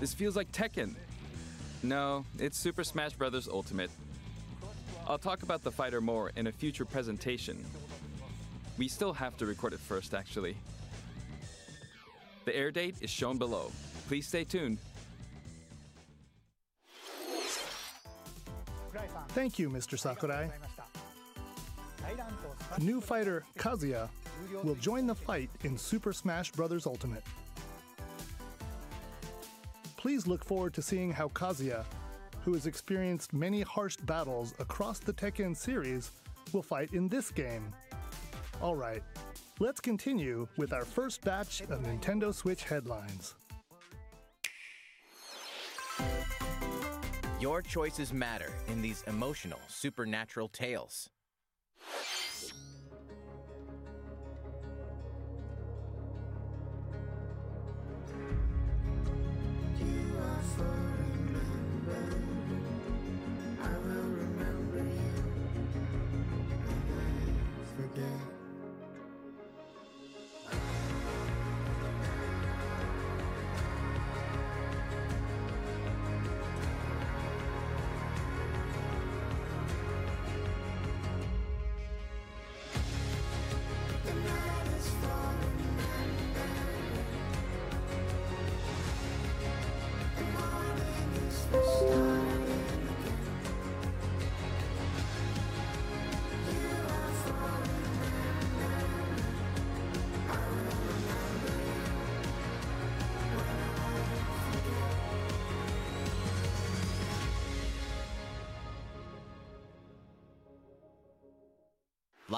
This feels like Tekken. No, it's Super Smash Bros. Ultimate. I'll talk about the fighter more in a future presentation. We still have to record it first, actually. The air date is shown below. Please stay tuned. Thank you, Mr. Sakurai. New fighter, Kazuya, will join the fight in Super Smash Bros. Ultimate. Please look forward to seeing how Kazuya, who has experienced many harsh battles across the Tekken series, will fight in this game. Alright, let's continue with our first batch of Nintendo Switch headlines. Your choices matter in these emotional, supernatural tales. for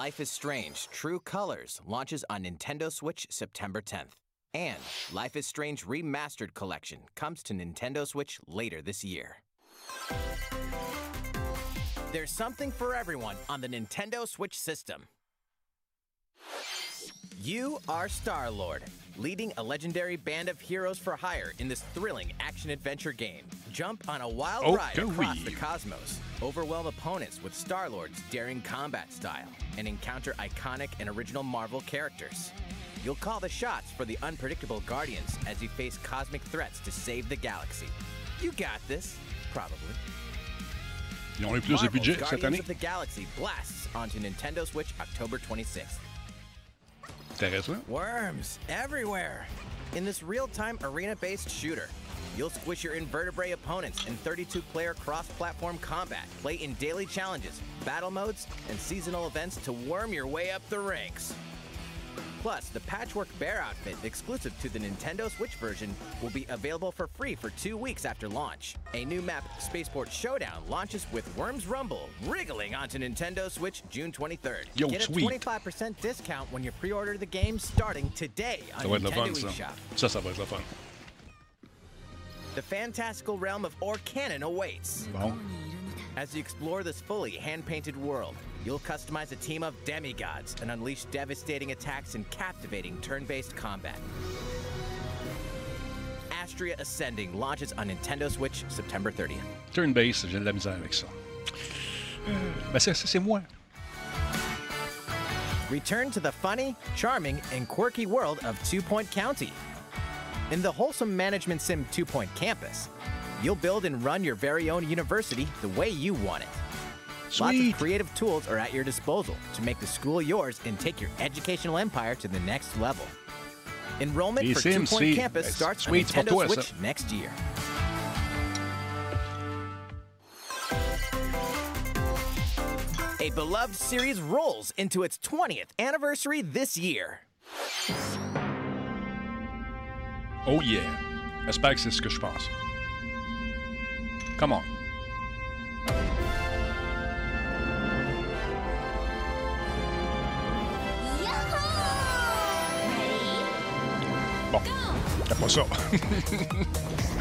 Life is Strange True Colors launches on Nintendo Switch September 10th. And Life is Strange Remastered Collection comes to Nintendo Switch later this year. There's something for everyone on the Nintendo Switch system. You are Star Lord, leading a legendary band of heroes for hire in this thrilling action adventure game. Jump on a wild Oh, ride across we. the cosmos, overwhelm opponents with Star Lord's daring combat style, and encounter iconic and original Marvel characters. You'll call the shots for the unpredictable Guardians as you face cosmic threats to save the galaxy. You got this, probably. Ils ont eu plus de Marvel's budget cette Guardians of the Galaxy blasts onto Nintendo Switch October 26th. Worms everywhere! In this real time arena based shooter, you'll squish your invertebrate opponents in 32 player cross platform combat, play in daily challenges, battle modes, and seasonal events to worm your way up the ranks. Plus, the Patchwork Bear outfit exclusive to the Nintendo Switch version will be available for free for two weeks after launch. A new map, Spaceport Showdown, launches with Worms Rumble, wriggling onto Nintendo Switch June 23rd. Yo, Get a 25% discount when you pre-order the game starting today on Ça va être le Nintendo fun, eShop. Ça, ça va être le fun. The fantastical realm of Orcanon awaits. As you explore this fully hand-painted world, you'll customize a team of demigods and unleash devastating attacks and captivating turn-based combat. Astria Ascending launches on Nintendo Switch September 30th. Turn-based, j'ai de la misère avec ça. Ben, c'est c'est moi. Return to the funny, charming, and quirky world of Two Point County. In the wholesome management sim Two Point Campus, you'll build and run your very own university the way you want it. Lots of creative tools are at your disposal to make the school yours and take your educational empire to the next level. Enrollment for Two Point Campus starts on sweet, Nintendo. Switch next year. A beloved series rolls into its 20th anniversary this year. Oh yeah. J'espère que c'est ce que je pense. Come on. Bon. C'est pas ça.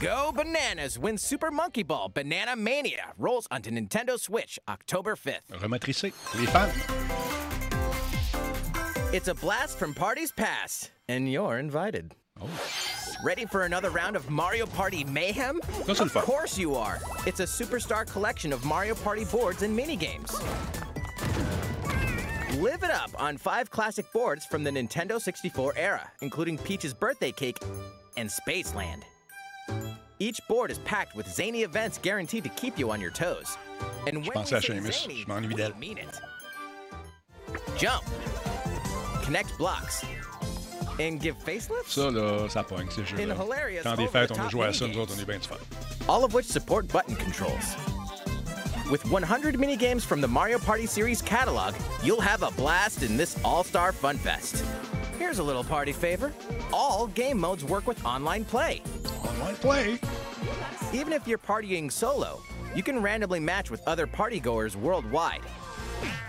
Go bananas when Super Monkey Ball Banana Mania rolls onto Nintendo Switch October 5th. Rematricé. Les fans. It's a blast from parties past, and you're invited. Oh. Ready for another round of Mario Party mayhem? Of course you are. It's a superstar collection of Mario Party boards and minigames. Live it up on five classic boards from the Nintendo 64 era, including Peach's birthday cake and Spaceland. Each board is packed with zany events guaranteed to keep you on your toes. And when say zany, we mean it. Jump. Connect blocks. And give facelifts? Ça, là, ça pogne, ces jeux-là. Quand des fêtes, on a joué à ça, nous autres, on est bien du fun. all of which support button controls. With 100 minigames from the Mario Party series catalog, you'll have a blast in this all-star fun fest. Here's a little party favor. All game modes work with online play. Online play. Even if you're partying solo, you can randomly match with other partygoers worldwide.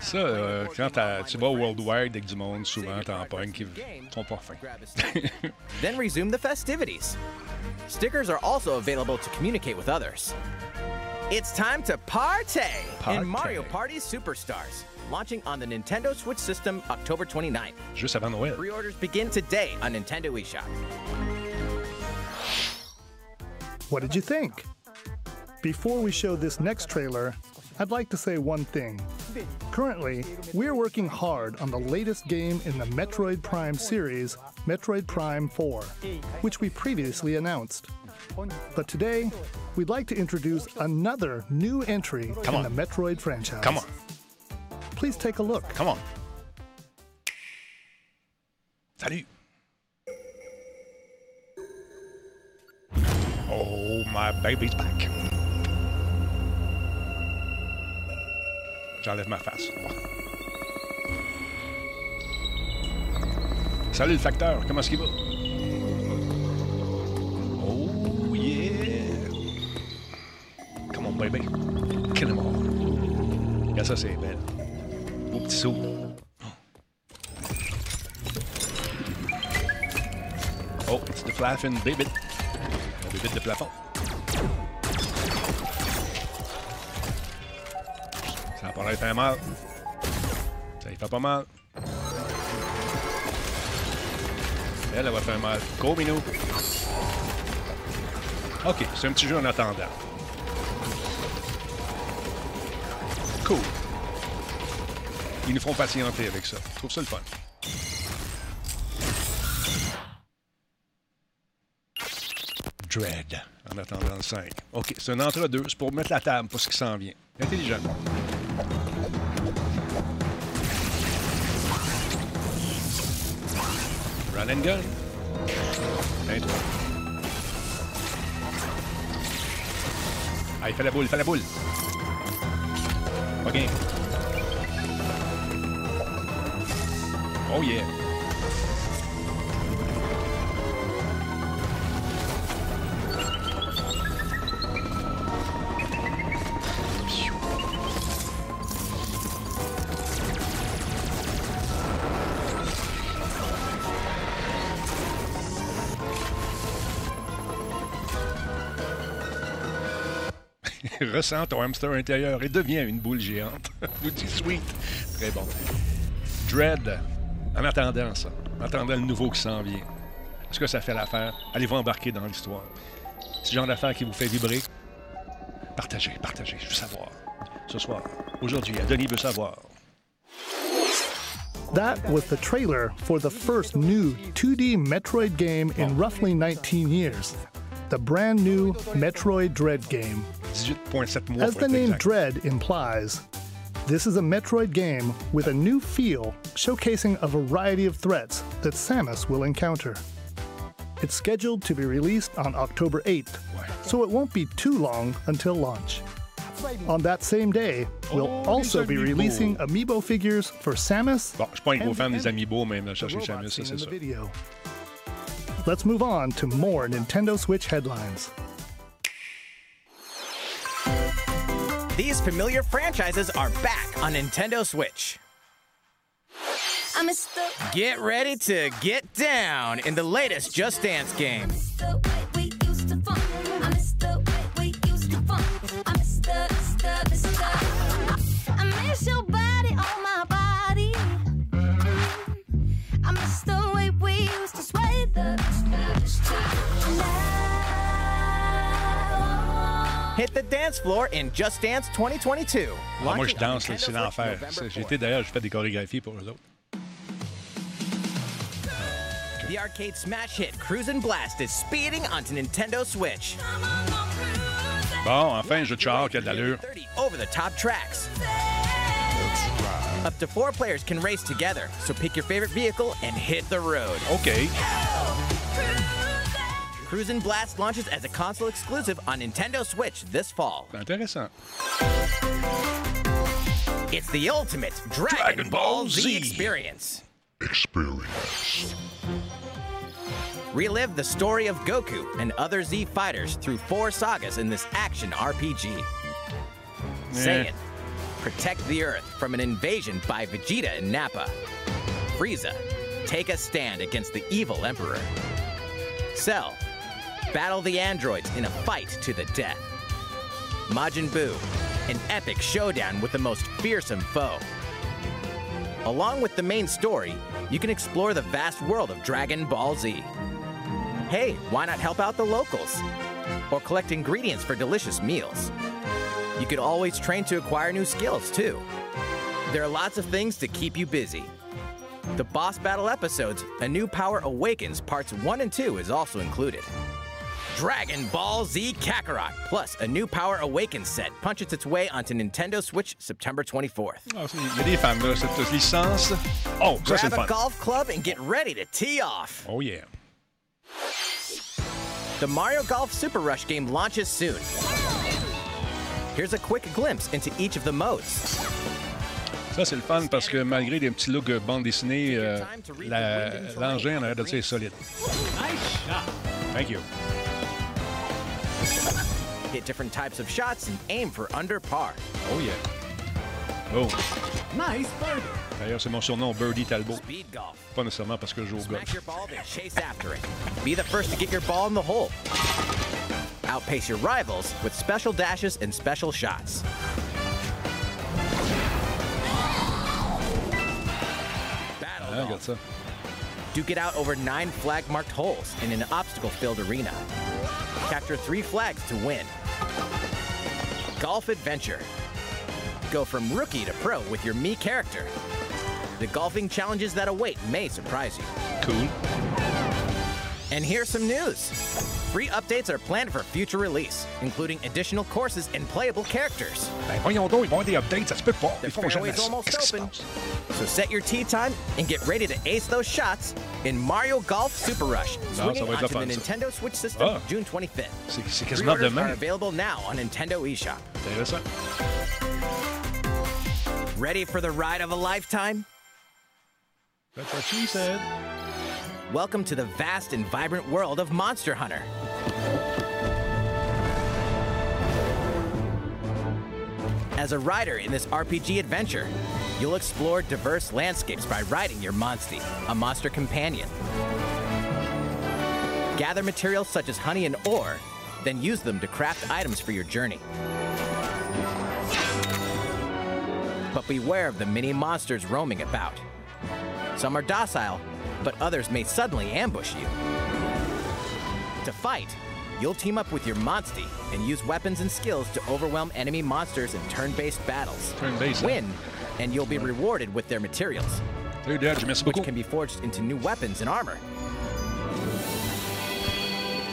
Ça, euh, quand tu vas Worldwide avec du monde, souvent, t'en pognes qui sont pas fins. Then resume the festivities. Stickers are also available to communicate with others. It's time to party, Party. in Mario Party Superstars, launching on the Nintendo Switch system October 29th. Juste avant Noël. Pre-orders begin today on Nintendo eShop. What did you think? Before we show this next trailer, I'd like to say one thing. Currently, we're working hard on the latest game in the Metroid Prime series, Metroid Prime 4, which we previously announced. But today, we'd like to introduce another new entry Come in on. the Metroid franchise. Come on. Please take a look. Come on. Salut. Oh, my baby's back. J'enlève ma face. Salut le facteur, comment est-ce qu'il va? Oh yeah! Come on baby, kill him all. Regarde ça, c'est belle. Beau petit saut. Oh, it's the flapping baby. Mon bébé de plafond. Ça a pas l'air faire mal. Ça y fait pas mal. Elle, elle va faire mal. Go, Minou. OK, c'est un petit jeu en attendant. Cool. Ils nous font patienter avec ça. Je trouve ça le fun. Dread, en attendant le 5. OK, c'est un entre-deux. C'est pour mettre la table pour ce qui s'en vient. Intelligent. Run and gun. Un, toi. Ah, il fait la boule, il fait la boule. OK. Oh yeah. Ressens ton hamster intérieur et deviens une boule géante. Dit sweet. Très bon. Dread, en attendant ça, en attendant le nouveau qui s'en vient, est-ce que ça fait l'affaire? Allez-vous embarquer dans l'histoire? Ce genre d'affaire qui vous fait vibrer? Partagez, partagez, je veux savoir. Ce soir, aujourd'hui, Denis veut savoir. That was the trailer for the first new 2D Metroid game in roughly 19 years. The brand new Metroid Dread game. 18.7 mois As the name. Dread implies, this is a Metroid game with a new feel showcasing a variety of threats that Samus will encounter. It's scheduled to be released on October 8th, so it won't be too long until launch. On that same day, we'll Oh, also be releasing amiibo figures for Samus. Bon, je suis pas un gros fan des amiibo, mais the chercher Samus, c'est ça. Let's move on to more Nintendo Switch headlines. These familiar franchises are back on Nintendo Switch. I'm a stu- Get ready to get down in the latest Just Dance game. Hit the dance floor in Just Dance 2022. Ah, moi, je danse, c'est l'enfer. November C'est- J'ai 4th. été d'ailleurs, je fais des chorégraphies pour eux autres. The arcade smash hit Cruisin' Blast is speeding onto Nintendo Switch. Bon, enfin, de char qui a de l'allure. over the top tracks. Up to four players can race together, so pick your favorite vehicle and hit the road. OK. Cruisin' Blast launches as a console exclusive on Nintendo Switch this fall. C'est intéressant. It's the ultimate Dragon, Dragon Ball Ball Z, Z. experience. Experience. Relive the story of Goku and other Z fighters through four sagas in this action RPG. Say Eh. it. Protect the Earth from an invasion by Vegeta and Nappa. Frieza, take a stand against the evil Emperor. Cell, battle the androids in a fight to the death. Majin Buu, an epic showdown with the most fearsome foe. Along with the main story, you can explore the vast world of Dragon Ball Z. Hey, why not help out the locals? Or collect ingredients for delicious meals? You could always train to acquire new skills, too. There are lots of things to keep you busy. The boss battle episodes, A New Power Awakens Parts 1 and 2 is also included. Dragon Ball Z Kakarot, plus a New Power Awakens set, punches its way onto Nintendo Switch September 24th. Ah, c'est- Il y a des fans, là, cette licence. Oh, ça, c'est Grab a fun. golf club and get ready to tee off. Oh, yeah. The Mario Golf Super Rush game launches soon. Here's a quick glimpse into each of the modes. Ça, c'est le fun parce que malgré des petits looks bande dessinée, euh, l'engin en arrière de ça est solide. Thank you. Hit different types of shots and aim for under par. Oh, yeah. Oh. Nice birdie. D'ailleurs, c'est mon surnom, Birdie Talbot. Speed golf. Pas nécessairement parce que je joue au golf. your ball, then chase after it. Be the first to get your ball in the hole. Outpace your rivals with special dashes and special shots. Battle Ah, golf. regarde ça. Duke it out over nine flag marked holes in an obstacle filled arena. Capture three flags to win. Golf Adventure. Go from rookie to pro with your me character. The golfing challenges that await may surprise you. Cool. And here's some news. Free updates are planned for future release, including additional courses and playable characters. Ben, voyons donc, ils vont avoir des updates, ça se peut pas. The Ils font jamais fairway's ça. almost Qu'est-ce qui se open. passe? So set your tee time and get ready to ace those shots in Mario Golf Super Rush, ça swinging va être onto the fun, ça. Nintendo Switch system Ah. June 25th. C'est c'est quasiment Pre-orders demain. are available now on Nintendo eShop. Intéressant. Ready for the ride of a lifetime? That's what she said. Welcome to the vast and vibrant world of Monster Hunter. As a rider in this RPG adventure, you'll explore diverse landscapes by riding your Monstie, a monster companion. Gather materials such as honey and ore, then use them to craft items for your journey. But beware of the many monsters roaming about. Some are docile, but others may suddenly ambush you. To fight, you'll team up with your Monstie and use weapons and skills to overwhelm enemy monsters in turn-based battles. Turn-based. Win, and you'll be rewarded with their materials, Salut, Dad, merci which can be forged into new weapons and armor.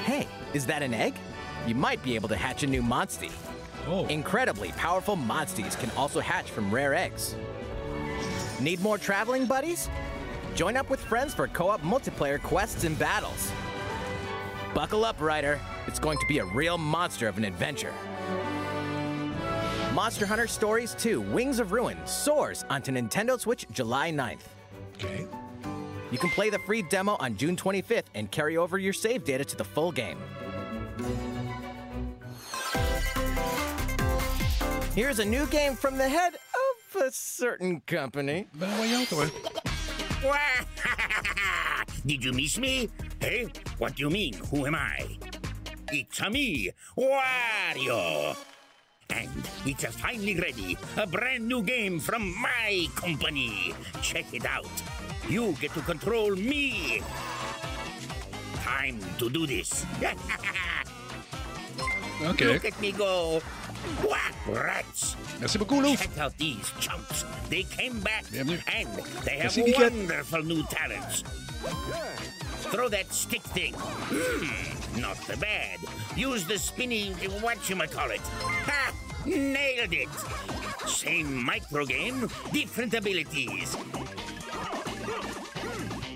Hey, is that an egg? You might be able to hatch a new Monstie. Oh, Incredibly powerful Monsties can also hatch from rare eggs. Need more traveling buddies? Join up with friends for co-op multiplayer quests and battles. Buckle up, Rider. It's going to be a real monster of an adventure. Monster Hunter Stories 2 Wings of Ruin soars onto Nintendo Switch July 9th. OK. You can play the free demo on June 25th and carry over your save data to the full game. Here's a new game from the head of a certain company. Ben, voyons, toi. Did you miss me? Hey, what do you mean? Who am I? It's a me, Wario. And it's a finally ready, a brand new game from my company. Check it out. You get to control me. Time to do this. Okay. Look at me go. What rats? Merci beaucoup, Louf. Check out these chumps. They came back Bienvenue. and they have Merci, wonderful new talents. Throw that stick thing. Hmm, not so bad. Use the spinny whatchamacallit. Ha! Nailed it! Same micro game, different abilities.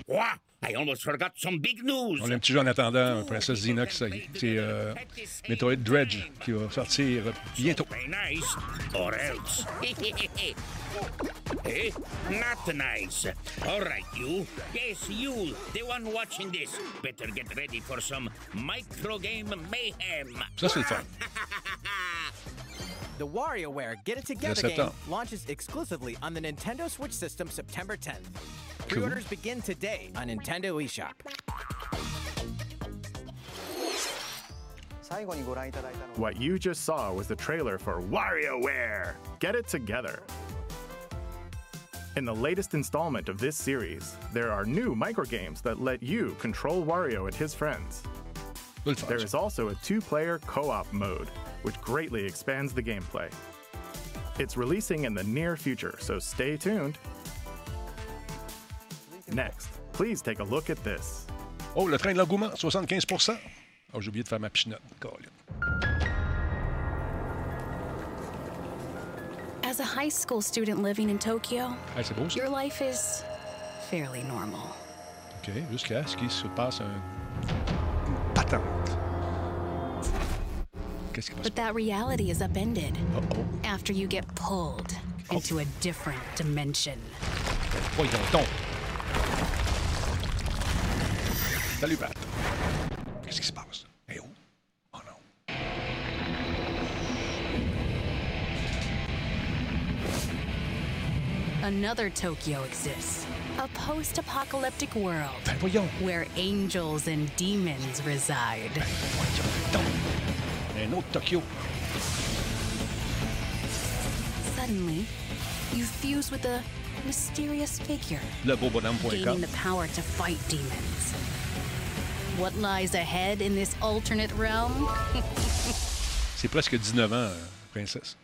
What? I almost forgot some big news. On a un petit jeu en attendant, ça y est. C'est euh, Metroid Dredge qui va sortir bientôt. Nice. Or else. eh? Not nice. All right, you. Yes, you, the one watching this. Better get ready for some micro game mayhem. Ça, c'est le fun. The WarioWare Get It Together Yes, game attends. launches exclusively on the Nintendo Switch system September 10th. Pre-orders begin today on Nintendo eShop. 最後にご覧いただいたのは What you just saw was the trailer for WarioWare Get It Together. In the latest installment of this series, there are new microgames that let you control Wario and his friends. C'est le fun, There ça. is also a two player co op mode, which greatly expands the gameplay. It's releasing in the near future, so stay tuned. Next, please take a look at this. Oh, le train de l'engouement, 75%. Oh, j'ai oublié de faire ma pichenote. Colin. As a high school student living in Tokyo, Hey, beau, your life is fairly normal. OK, jusqu'à ce qu'il se passe un... une patente. But that reality is upended Oh, after you get pulled into a different dimension. oh, tombe. Salut, Pat. Qu'est-ce qui se passe? Eh oh. Oh non. Another Tokyo exists. A post apocalyptic world Ben voyons. where angels and demons reside. Voyons donc. Un autre Tokyo. Suddenly, you fuse with a mysterious figure, gaining the power to fight demons. What lies ahead in this alternate realm? C'est presque 19 ans, euh, princesse.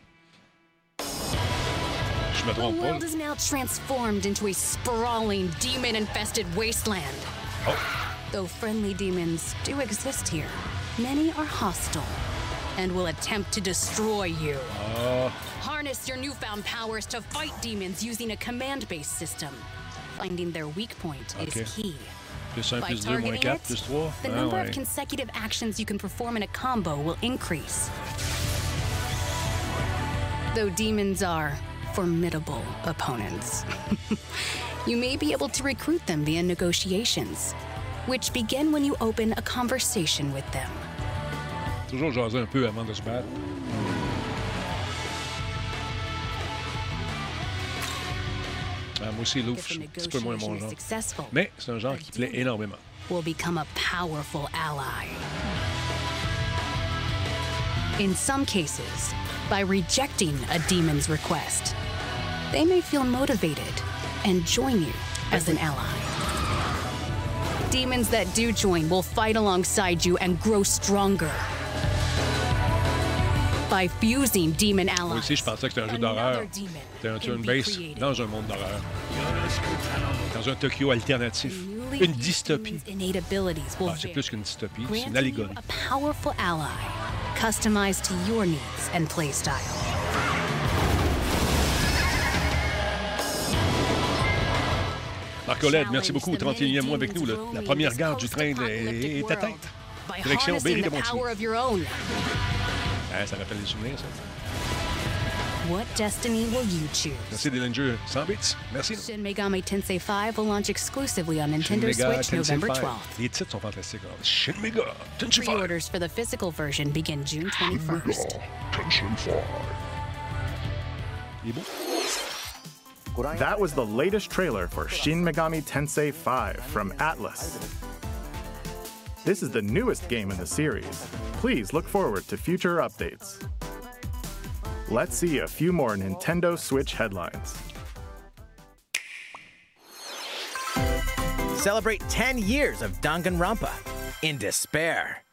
Je me The trompe pas. world is now transformed into a sprawling, demon infested wasteland. Oh, Though friendly demons do exist here, many are hostile and will attempt to destroy you. Harness your newfound powers to fight demons using a command based system. Finding their weak point Okay. is key. By plus 2, moins targeting 4, it, the Ah, number ouais. of consecutive actions you can perform in a combo will increase. Though demons are formidable opponents, you may be able to recruit them via negotiations, which begin when you open a conversation with them. Toujours jaser un peu avant de se battre. Ah, moi aussi, Louf, un petit peu moins mon genre. Mais c'est un genre qui plaît énormément. will become a powerful ally. In some cases, by rejecting a demon's request, they may feel motivated and join you as an ally. Demons that do join will fight alongside you and grow stronger. By fusing demon allies, Moi aussi, je pensais que c'était un jeu d'horreur. C'était un turn base dans un monde d'horreur. Dans un Tokyo alternatif. Une dystopie. Ah, c'est plus qu'une dystopie, c'est une you allégorie. a powerful ally, customized to your needs and playstyle. Marc Oled, merci beaucoup. 31e mois avec nous. La première gare du train est est atteinte. Direction Berry de Montigny. Power of your own, Ah, ça rappelle les souvenirs, ça. what destiny will you choose? Merci Dillinger. 100 bits. Merci. Shin Megami Tensei 5 will launch exclusively on Nintendo Mega Switch Tensei November 5. 12th. Les titres sont fantastiques. hein. Shin Mega Tensei 5. Pre-orders for the physical version begin June 21st. Il est beau. That was the latest trailer for Shin Megami Tensei 5 from Atlus. This is the newest game in the series. Please look forward to future updates. Let's see a few more Nintendo Switch headlines. Celebrate 10 years of Danganronpa in despair.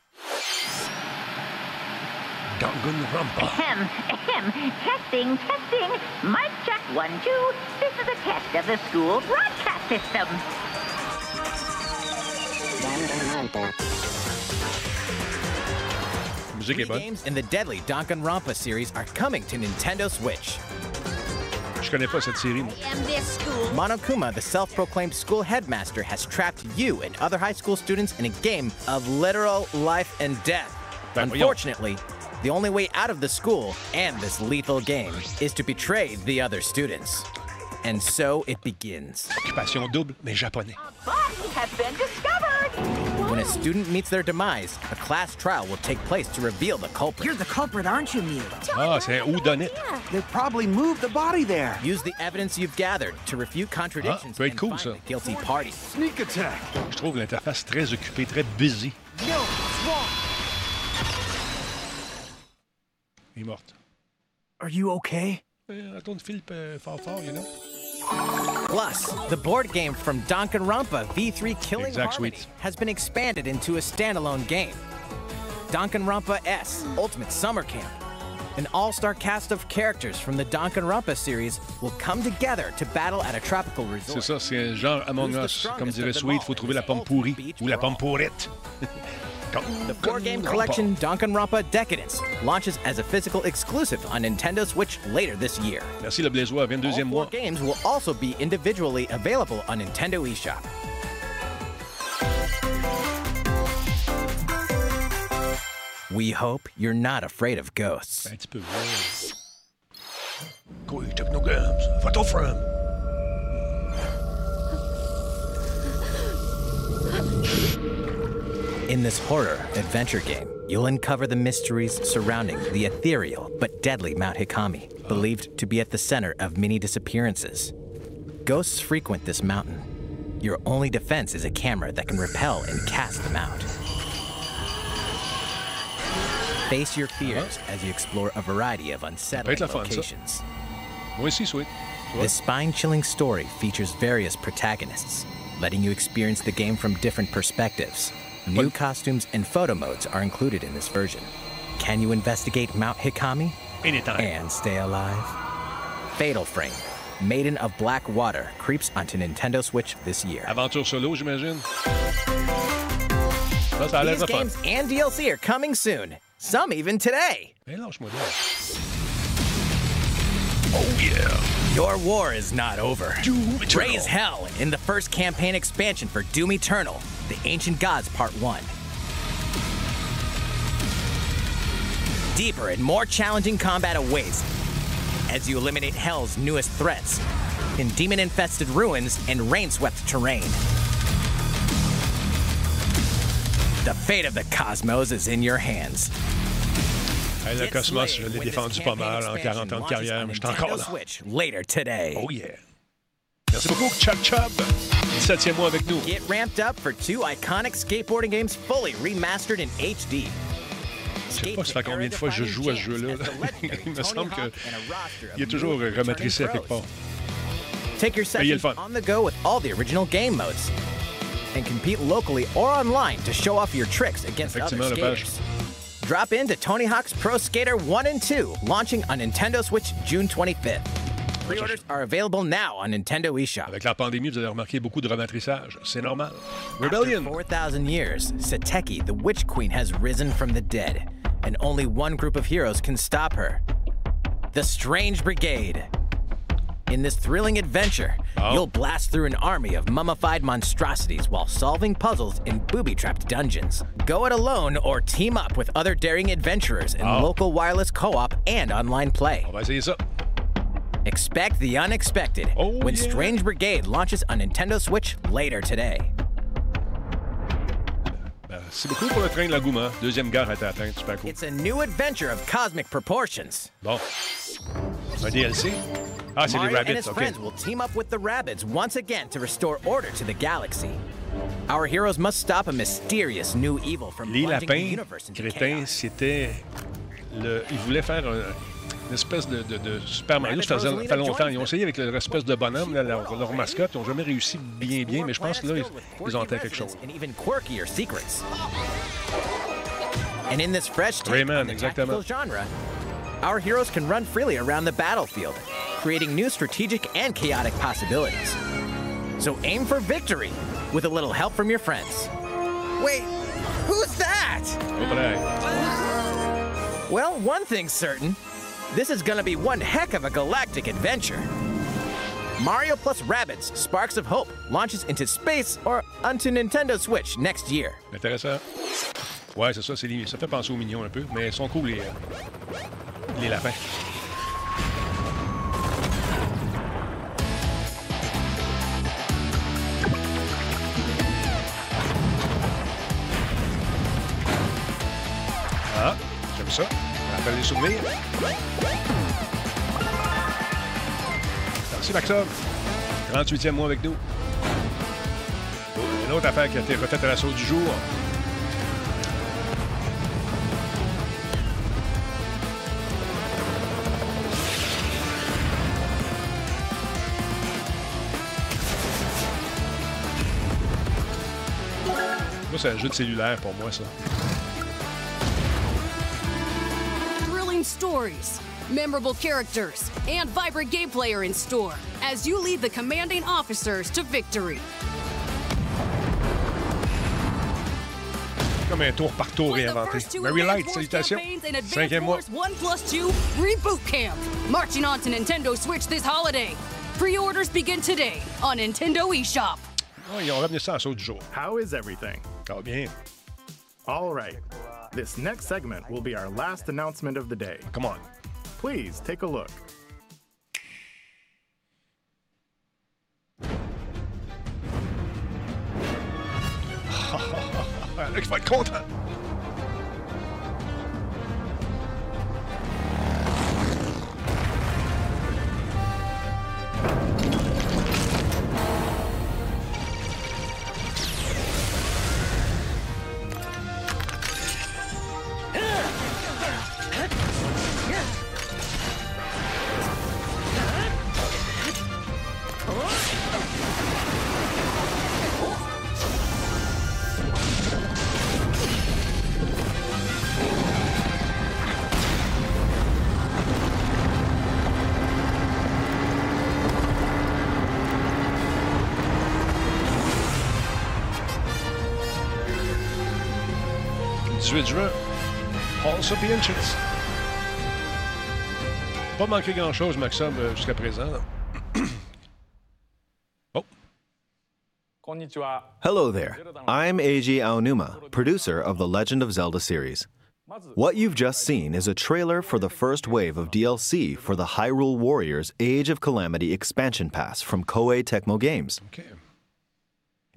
Danganronpa. Ahem, ahem. Testing, testing. Mic check one, two. This is a test of the school broadcast system. Musique est Three games in the deadly Danganronpa series are coming to Nintendo Switch. Je connais pas cette série. moi. am this school. Monokuma, the self-proclaimed school headmaster, has trapped you and other high school students in a game of literal life and death. Ben, voyons. Unfortunately, the only way out of the school and this lethal game is to betray the other students. And so it begins. Occupation double, mais japonais. Body has been discovered. When a student meets their demise, a class trial will take place to reveal the culprit. You're the culprit, aren't you, Mew? Ah, c'est un whodunit. They probably moved the body there. Use the evidence you've gathered to refute contradictions Ah, peut être and cool, find ça. the guilty party. Sneak attack. Je trouve l'interface très occupée, très busy. No, what's wrong? Il est morte. Are you okay? Euh, Retourne Philippe euh, fort fort, you know. Plus, the board game from Danganronpa V3 Killing Exact Harmony sweets. has been expanded into a standalone game. Danganronpa S Ultimate Summer Camp. An all-star cast of characters from the Danganronpa series will come together to battle at a tropical C'est resort. ça, c'est un genre Among Us. Comme dirait Sweet, faut trouver la pomme pourrie ou la pomme pourrite. The board game collection Danganronpa Decadence launches as a physical exclusive on Nintendo Switch later this year. Merci le Blaisois, All 22e four mois. games will also be individually available on Nintendo eShop. We hope you're not afraid of ghosts. Un petit peu. ouais. Quoi, Technogams, Photo From. In this horror adventure game, you'll uncover the mysteries surrounding the ethereal but deadly Mount Hikami, believed to be at the center of many disappearances. Ghosts frequent this mountain. Your only defense is a camera that can repel and cast them out. Face your fears as you explore a variety of unsettling locations. Moi aussi, Sweet. Tu vois? This spine chilling story features various protagonists, letting you experience the game from different perspectives. New costumes and photo modes are included in this version. Can you investigate Mount Hikami Anytime. and stay alive? Fatal Frame, Maiden of Black Water, creeps onto Nintendo Switch this year. Aventure solo, j'imagine. Ça, ça These de fun. games and DLC are coming soon, some even today. Mais. Oh yeah! Your war is not over. Doom Eternal. Raise hell in the first campaign expansion for Doom Eternal, The Ancient Gods Part 1. Deeper and more challenging combat awaits as you eliminate Hell's newest threats in demon infested ruins and rain swept terrain. The fate of the cosmos is in your hands. Hey, le Cosmos, je l'ai défendu pas mal en 40 ans de carrière, mais je suis encore là. Switch later today. Oh yeah! Merci beaucoup, Chuck Chubb. 17e mois avec nous. Get ramped up for two iconic skateboarding games fully remastered in HD. Je sais pas ça fait combien de fois je joue à ce jeu-là. Il me semble que il est toujours rematricé à quelque part. Take your Mais il y a le sessions on the go with all the original game modes. And compete locally or online to show off your tricks against other skaters. Drop into Tony Hawk's Pro Skater 1 and 2, launching on Nintendo Switch June 25th. Pre-orders are available now on Nintendo eShop. Avec la pandémie, vous allez remarquer beaucoup de rematrissage. C'est normal. After Rebellion. 4,000 years, Seteki, the Witch Queen, has risen from the dead, and only one group of heroes can stop her the Strange Brigade. In this thrilling adventure, Oh. you'll blast through an army of mummified monstrosities while solving puzzles in booby trapped dungeons. Go it alone or team up with other daring adventurers in Oh. local wireless co op and online play. On va essayer ça. Expect the unexpected Oh, when yeah. Strange Brigade launches on Nintendo Switch later today. Merci beaucoup pour le train de l'engouement. Deuxième gare a été atteinte. Super cool. It's a new adventure of cosmic proportions. Bon. Un DLC? Ah, c'est les and Rabbits, his OK. friends will team up with the Rabbids once again to restore order to the galaxy. Our heroes must stop a mysterious new evil from Les plunging the lapins universe into crétins, c'était... Le... Ils voulaient faire un- une espèce de, de, de Super Mario. Ça faisait, fait longtemps. Ils ont essayé avec leur espèce de bonhomme, là, leur, leur mascotte. Ils n'ont jamais réussi bien, bien, mais je pense que là, ils, ils ont atteint quelque chose. And even quirkier secrets. And in this fresh take Rayman, on the exactement. tactical genre, our heroes can run freely around the battlefield, creating new strategic and chaotic possibilities. So aim for victory with a little help from your friends. Wait, who's that? Well, one thing's certain. This is gonna be one heck of a galactic adventure. Mario plus Rabbids Sparks of Hope launches into space or onto Nintendo Switch next year. Intéressant. Ouais, c'est ça, c'est ça fait penser aux mignons un peu, mais ils sont cool, les, euh, les lapins. Souvenirs? Merci, Maxime. 38e mois avec nous. Une autre affaire qui a été refaite à l'assaut du jour. Moi, c'est un jeu de cellulaire pour moi, ça. Stories, memorable characters, and vibrant gameplay are in store as you lead the commanding officers to victory. Comme un tour par tour réinventé. First two Mary Light, salutations. campaigns and Advance Cinquième mois. 1 plus 2 Reboot Camp. Marching on to Nintendo Switch this holiday. Pre-orders begin today on Nintendo eShop. Oh, ils ont ramené ça à l'assaut du jour. How is everything? Ça va bien. All right. This next segment will be our last announcement of the day. Come on. Please take a look. Être content. Le 18 juin, Halls of the Ancients. Pas manqué grand-chose, Maxime, euh, jusqu'à présent. Oh. là. Hello there. I'm Eiji Aonuma, producer of the Legend of Zelda series. What you've just seen is a trailer for the first wave of DLC for the Hyrule Warriors Age of Calamity expansion pass from Koei Tecmo Games.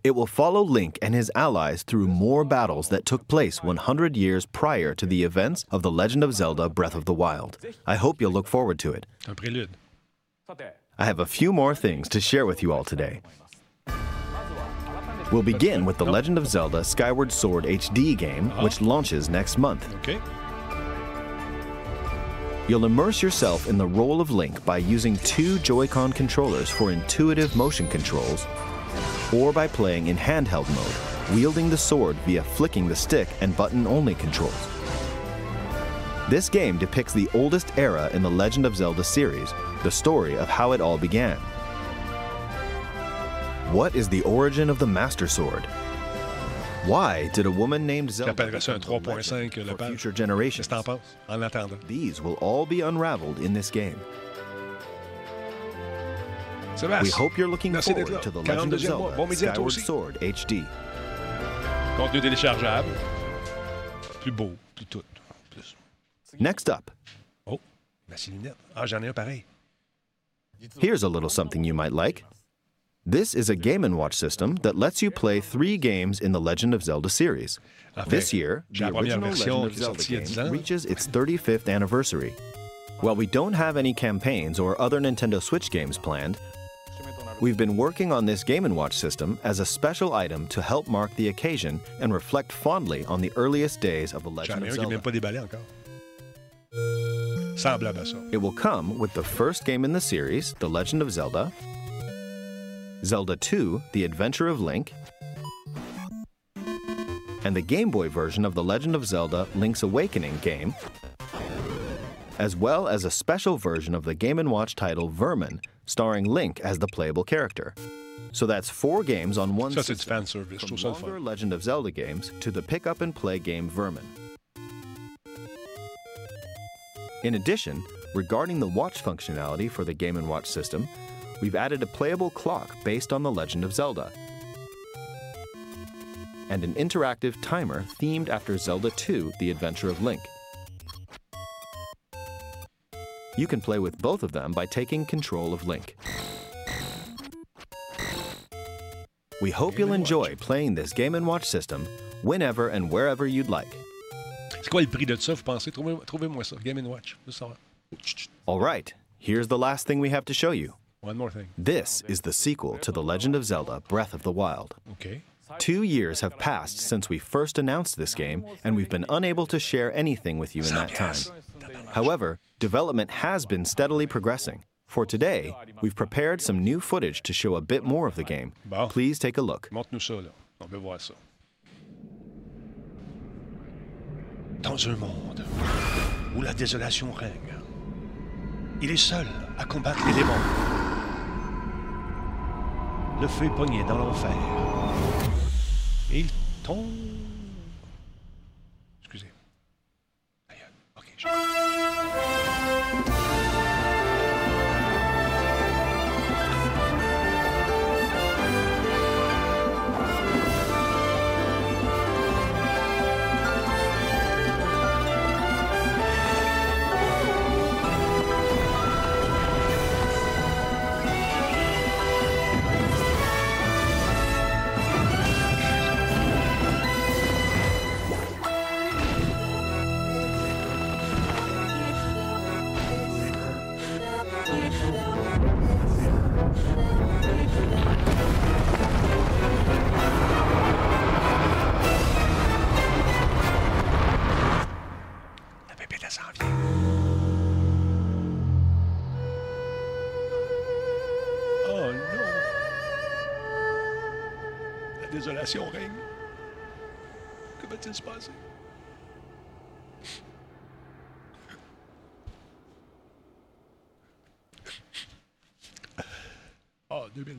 It will follow Link and his allies through more battles that took place 100 years prior to the events of The Legend of Zelda Breath of the Wild. I hope you'll look forward to it. Un prélude. I have a few more things to share with you all today. We'll begin with The Legend of Zelda Skyward Sword HD game, uh-huh. which launches next month. Okay. You'll immerse yourself in the role of Link by using two Joy-Con controllers for intuitive motion controls, or by playing in handheld mode, wielding the sword via flicking the stick and button-only controls. This game depicts the oldest era in the Legend of Zelda series, the story of how it all began. What is the origin of the Master Sword? Why did a woman named Zelda J'appellerais ça the 3.5 legend le for future generations? Qu'est-ce que t'en penses? En attendant. These will all be unraveled in this game. We hope you're looking Merci là. forward to the Legend of Zelda Bon midi à toi Skyward aussi. Sword HD. Contenu téléchargeable. Plus beau, plus tout. Plus. Next up, Oh, ma lunette. Ah, j'en ai un pareil. here's a little something you might like. This is a Game & Watch system that lets you play three games in the Legend of Zelda series. En This year, the original Legend of Zelda sortie il y a 10 ans. game reaches its 35th anniversary. While we don't have any campaigns or other Nintendo Switch games planned, we've been working on this Game & Watch system as a special item to help mark the occasion and reflect fondly on the earliest days of the Legend of un qui n'est même Zelda. pas déballé encore. Semblable à. It will come with the first game in the series, The Legend of Zelda, Zelda 2, The Adventure of Link, and the Game Boy version of The Legend of Zelda Link's Awakening game, as well as a special version of the Game & Watch title Vermin, starring Link as the playable character. So that's four games on one du system, fan service. From longer fun. Legend of Zelda games to the pick up and play game Vermin. In addition, regarding the watch functionality for the Game & Watch system, we've added a playable clock based on The Legend of Zelda and an interactive timer themed after Zelda 2 The Adventure of Link. You can play with both of them by taking control of Link. We hope you'll enjoy playing this Game & Watch system whenever and wherever you'd like. C'est quoi le prix de ça, vous pensez? Trouvez- Trouvez-moi ça. Game Watch. All right, here's the last thing we have to show you. One more thing. This is the sequel to The Legend of Zelda Breath of the Wild. OK. Two years have passed since we first announced this game, and we've been unable to share anything with you in that time. However, development has been steadily progressing. For today, we've prepared some new footage to show a bit more of the game. Please take a look. Montre-nous ça, là. On veut voir ça. Dans un monde où la désolation règne, il est seul à combattre les démons. Le feu est pogné dans l'enfer. Et il tombe.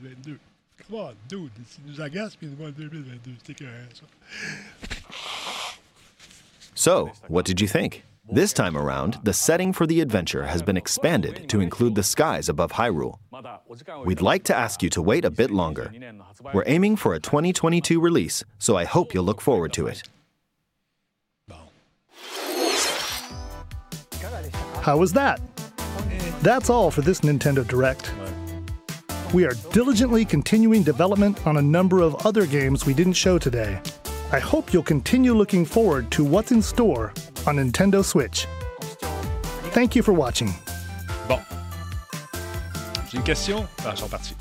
2022. Come on, dude, tu nous agaces puis nous voit 2022. C'est écœurant, ça. So, what did you think? This time around, the setting for the adventure has been expanded to include the skies above Hyrule. We'd like to ask you to wait a bit longer. We're aiming for a 2022 release, so I hope you'll look forward to it. How was that? That's all for this Nintendo Direct. We are diligently continuing development on a number of other games we didn't show today. I hope you'll continue looking forward to what's in store on Nintendo Switch. Thank you for watching. Bon. J'ai une question. Ah, sont partis.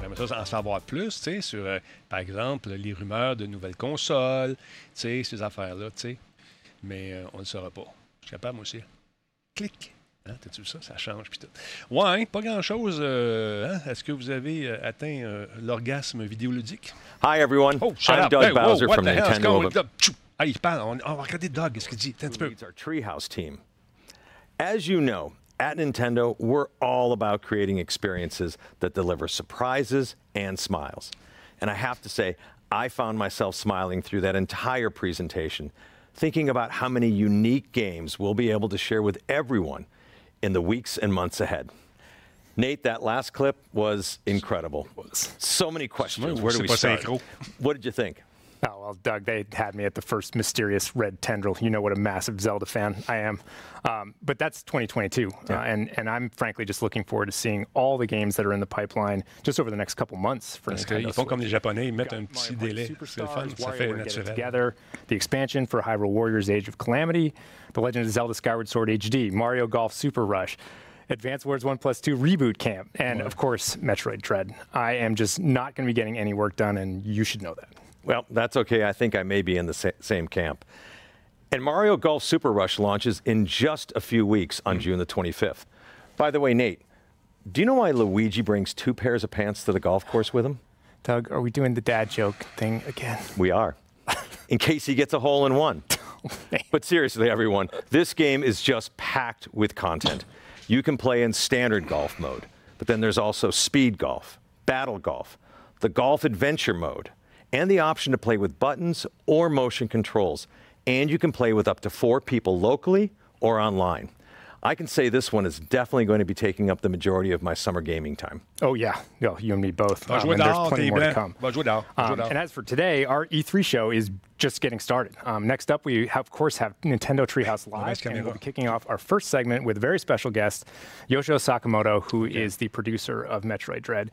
J'aimerais ça en savoir plus, tu sais, sur, euh, par exemple, les rumeurs de nouvelles consoles, tu sais, ces affaires-là, tu sais. Mais euh, on ne saura pas. Je suis capable, moi aussi. Clic. Hein, T'as-tu vu ça? Ça change, puis tout. Ouais, pas grand-chose. euh, hein? Est-ce que vous avez euh, atteint euh, l'orgasme vidéoludique? Hi, everyone. Oh, shut I'm up. Doug Hey, whoa, Bowser what from the hell is Nintendo. of-? Ah, il parle. On, on va regarder Doug. Qu'est-ce qu'il dit? Attends un petit peu. our Treehouse team. As you know, at Nintendo, we're all about creating experiences that deliver surprises and smiles. And I have to say, I found myself smiling through that entire presentation, thinking about how many unique games we'll be able to share with everyone in the weeks and months ahead. Nate, that last clip was incredible. So many questions. Where do we start? What did you think? Oh, well, Doug, they had me at the first mysterious red tendril. You know what a massive Zelda fan I am. Um, but that's 2022. Uh, and, and I'm frankly just looking forward to seeing all the games that are in the pipeline just over the next couple months for Parce qu'ils font comme les Japonais, ils mettent un petit délai. C'est le fun, ça fait WarioWare Get It naturel. Together, the expansion for Hyrule Warriors Age of Calamity, The Legend of Zelda Skyward Sword HD, Mario Golf Super Rush, Advance Wars 1 Plus 2 Reboot Camp, and of course, Metroid Dread. I am just not going to be getting any work done, and you should know that. Well, that's okay. I think I may be in the sa- same camp. And Mario Golf Super Rush launches in just a few weeks on June the 25th. By the way, Nate, do you know why Luigi brings two pairs of pants to the golf course with him? Doug, are we doing the dad joke thing again? We are. in case he gets a hole in one. but seriously, everyone, this game is just packed with content. You can play in standard golf mode, but then there's also speed golf, battle golf, the golf adventure mode, and the option to play with buttons or motion controls. And you can play with up to four people locally or online. I can say this one is definitely going to be taking up the majority of my summer gaming time. Oh yeah, no, you and me both. Va jouer and there's plenty more to come. Va jouer dehors, va jouer Um, and as for today, our E3 show is just getting started. Um, next up, we have, of course have Nintendo Treehouse Live, nice and we'll be kicking off our first segment with a very special guest, Yoshio Sakamoto, who is the producer of Metroid Dread,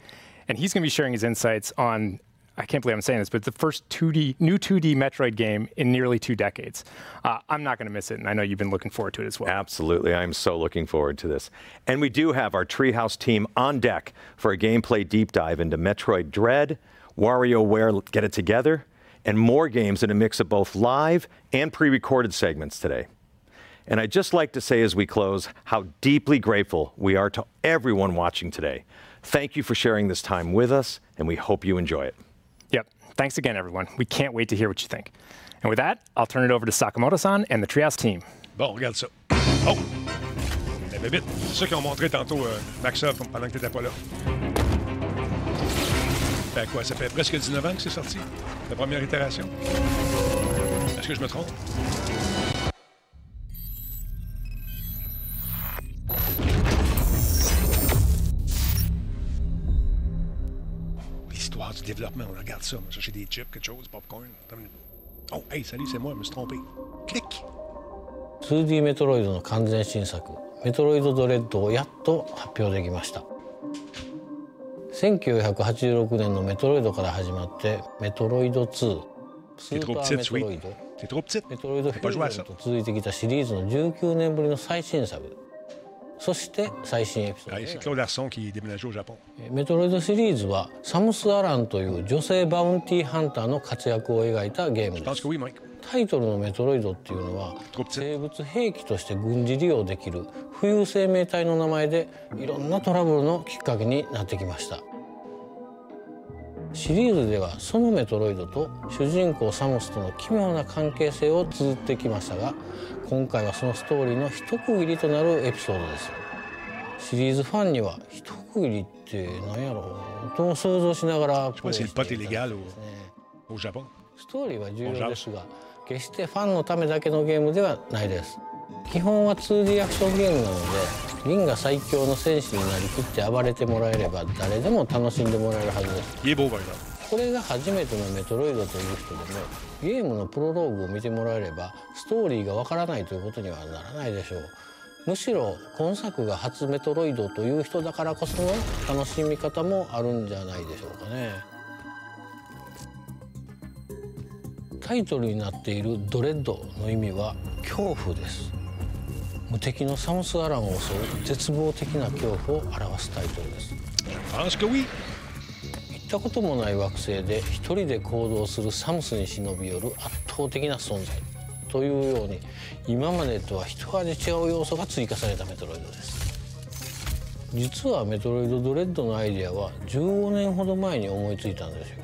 and he's going to be sharing his insights on. I can't believe I'm saying this, but it's the first 2D, new 2D Metroid game in nearly two decades. Uh, I'm not going to miss it, and I know you've been looking forward to it as well. Absolutely. I'm so looking forward to this. And we do have our Treehouse team on deck for a gameplay deep dive into Metroid Dread, WarioWare Get It Together, and more games in a mix of both live and pre recorded segments today. And I'd just like to say as we close how deeply grateful we are to everyone watching today. Thank you for sharing this time with us, and we hope you enjoy it. Thanks again, everyone. We can't wait to hear what you think. And with that, I'll turn it over to Sakamoto-san and the Treehouse team. Bon, regarde ça. Oh! Eh la bébite. C'est ça qu'ils ont montré tantôt, euh, Maxov, pendant que tu n'étais pas là. Fait quoi? Ça fait presque 19 ans que c'est sorti, la première itération. Est-ce que je me trompe? Du développement, on regarde ça. On va des chips, quelque chose, popcorn. Oh, hey, salut, c'est moi, je me suis trompé. Clic! 2D メトロイドの完全新作メトロイドドレッドをやっと発表できました1986年のメトロイドから始まってメトロイド2スーパーメトロイ.ド.メトロイドフュージョ.ンと続いてきたシリーズの19年ぶりの最新作そして最新エピソード au Japon. メトロイドシリーズはサムス・アランという女性バウンティーハンターの活躍を描いたゲームです.タイトルのメトロイドっていうのは生物兵器として軍事利用できる浮遊生命体の名前でいろんなトラブルのきっかけになってきましたシリーズではそのメトロイドと主人公サムスとの奇妙な関係性を綴ってきましたが今回はそのストーリーの一区切りとなるエピソードですシリーズファンには一区切りって何やろう。と想像しながら Je sais pas si le pot est légal au, au Japon. ストーリーは重要ですが決してファンのためだけのゲームではないです。基本は 2D アクションゲームなので銀が最強の戦士になりきって暴れてもらえれば誰でも楽しんでもらえるはずですこれが初めてのメトロイドという人でもゲームのプロローグを見てもらえればストーリーがわからないということにはならないでしょう。むしろ今作が初メトロイドという人だからこその楽しみ方もあるんじゃないでしょうかね。タイトルになっている「ドレッド」の意味は恐怖です。無敵のサムス・アランを襲う絶望的な恐怖を表すタイトルです。たこともない惑星で一人で行動するサムスに忍び寄る圧倒的な存在。というように今までとは一味違う要素が追加されたメトロイドです。実はメトロイドドレッドのアイデアは15年ほど前に思いついたんですよ。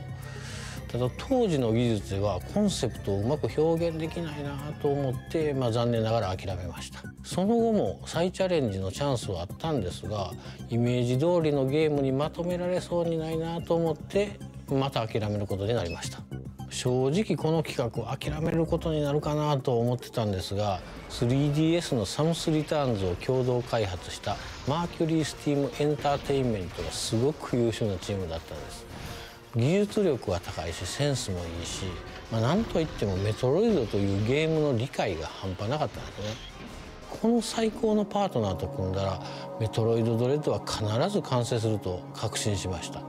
ただ当時の技術ではコンセプトをうまく表現できないなと思って、まあ、残念ながら諦めました。その後も再チャレンジのチャンスはあったんですがイメージ通りのゲームにまとめられそうにないなと思ってまた諦めることになりました。正直この企画を諦めることになるかなと思ってたんですが 3DS のサムスリターンズを共同開発したマーキュリースティームエンターテインメントがすごく優秀なチームだったんです。技術力は高いしセンスもいいし、まあ、なんといってもメトロイドというゲームの理解が半端なかったんですね。この最高のパートナーと組んだらメトロイドドレッドは必ず完成すると確信しました。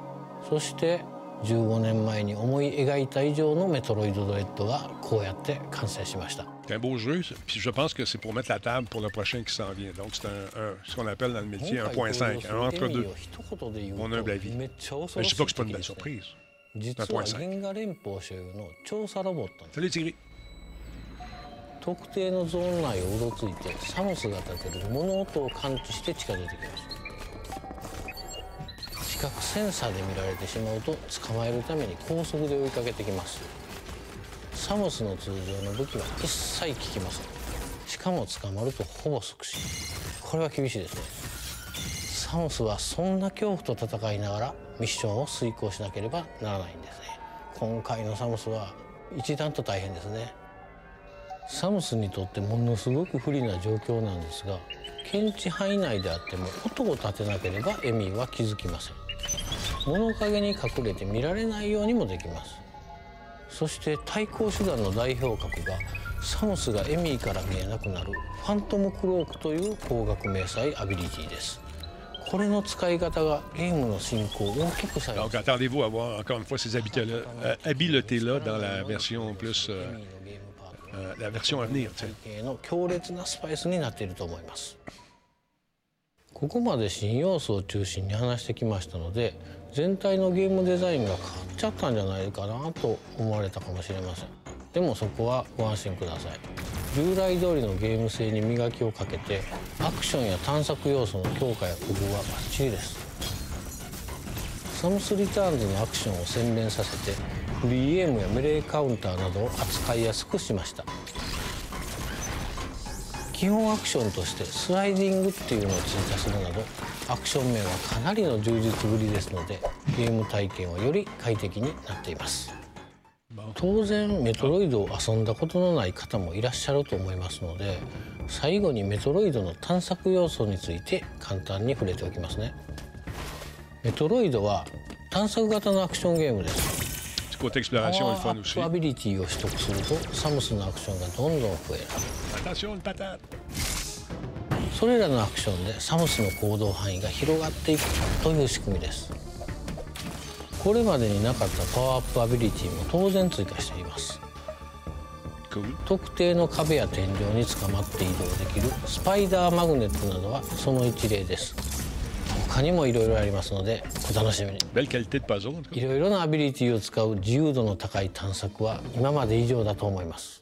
そして15年前に思い描いた以上のメトロイドドレッドがこうやって完成しました。C'est un beau jeu, puis je pense que c'est pour mettre la table pour le prochain qui s'en vient. Donc, c'est un, un- ce qu'on appelle dans le métier 1.5, un entre-deux. Mon humble avis. Mais je ne sais pas que c'est pas une belle surprise. C'est 実は 1.5. 銀河連邦所有の調査ロボット Salut Thierry. 特定のゾーン内をうろついてサムスが立てる物音を感知して近づいてきます視覚センサーで見られてしまうと捕まえるために高速で追いかけてきます サムスの通常の武器は一切効きません。しかも捕まるとほぼ即死。これは厳しいですね。サムスはそんな恐怖と戦いながらミッションを遂行しなければならないんですね。今回のサムスは一段と大変ですね。サムスにとってものすごく不利な状況なんですが検知範囲内であっても音を立てなければエミーは気づきません。物陰に隠れて見られないようにもできます。そして対抗手段の代表格がサムスがエミーから見えなくなるファントムクロークという高額迷彩アビリティですこれの使い方がゲームの進行を大きく左右 Donc, attendez-vous à voir encore une fois ces euh, habiletés-là dans la version plus. euh, euh, la version à venir, の強烈なスパイスになっていると思いますここまで新要素を中心に話してきましたので全体のゲームデザインが変わっちゃったんじゃないかなと思われたかもしれません。でもそこはご安心ください。従来通りのゲーム性に磨きをかけてアクションや探索要素の強化や工夫はバッチリです。サムスリターンズのアクションを洗練させてフリーエームやメレーカウンターなどを扱いやすくしました。基本アクションとしてスライディングっていうのを追加するなどアクション面はかなりの充実ぶりですのでゲーム体験はより快適になっています。当然メトロイドを遊んだことのない方もいらっしゃると思いますので最後にメトロイドの探索要素について簡単に触れておきますね。メトロイドは探索型のアクションゲームです。パワーアップアビリティを取得するとサムスのアクションがどんどん増える。それらのアクションでサムスの行動範囲が広がっていくという仕組みです。これまでになかったパワーアップアビリティも当然追加しています。特定の壁や天井につかまって移動できるスパイダーマグネットなどはその一例です。他にもいろいろありますのでお楽しみに.いろいろなアビリティを使う自由度の高い探索は今まで以上だと思います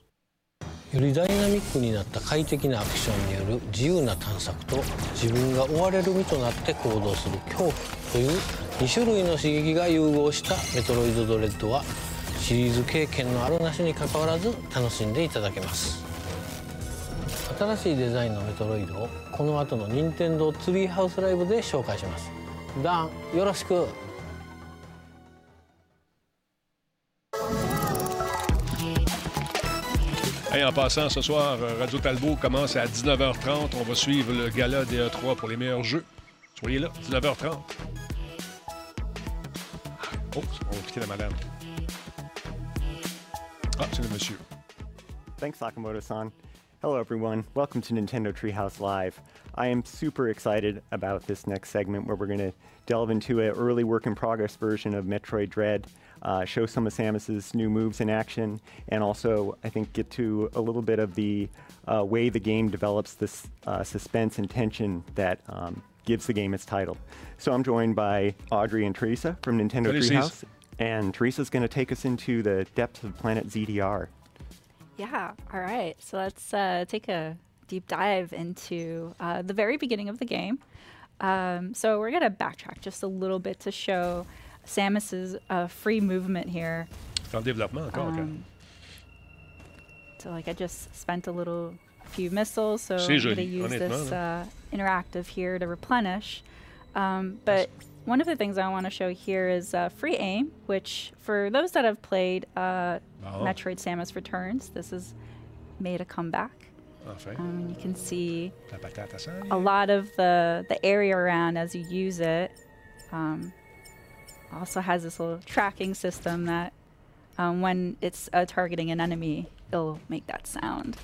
よりダイナミックになった快適なアクションによる自由な探索と自分が追われる身となって行動する恐怖という2種類の刺激が融合したメトロイドドレッドはシリーズ経験のあるなしにかかわらず楽しんでいただけます。新しいデザインのメトロイドをこの後の任天堂ツリーハウスライブで紹介します。ダンよろしく。En passant, ce soir, euh, Radio Talbot commence à 19h30. On va suivre le gala des E3 pour les meilleurs jeux. Soyez là, 19h30. Oh, on va quitter la madame. Ah, c'est le monsieur. Thanks, Sakamoto-san. Hello, everyone. Welcome to Nintendo Treehouse Live. I am super excited about this next segment where we're going to delve into an early work in progress version of Metroid Dread, uh, show some of Samus's new moves in action, and also, I think, get to a little bit of the uh, way the game develops this uh, suspense and tension that um, gives the game its title. So I'm joined by Audrey and Teresa from Nintendo Salut, Treehouse, and Teresa's going to take us into the depths of Planet ZDR. Yeah. All right. So let's uh, take a deep dive into uh, the very beginning of the game. Um, so we're gonna backtrack just a little bit to show Samus's uh, free movement here. C'est en développement encore. Um, so like I just spent a little few missiles, so I'm gonna use this uh, interactive here to replenish. Um, but one of the things I want to show here is uh, free aim, which for those that have played uh, Oh. Metroid Samus Returns, this has made a comeback. Enfin, Um, you can see a lot of the the area around as you use it. Um, also has this little tracking system that um, when it's uh, targeting an enemy, it'll make that sound.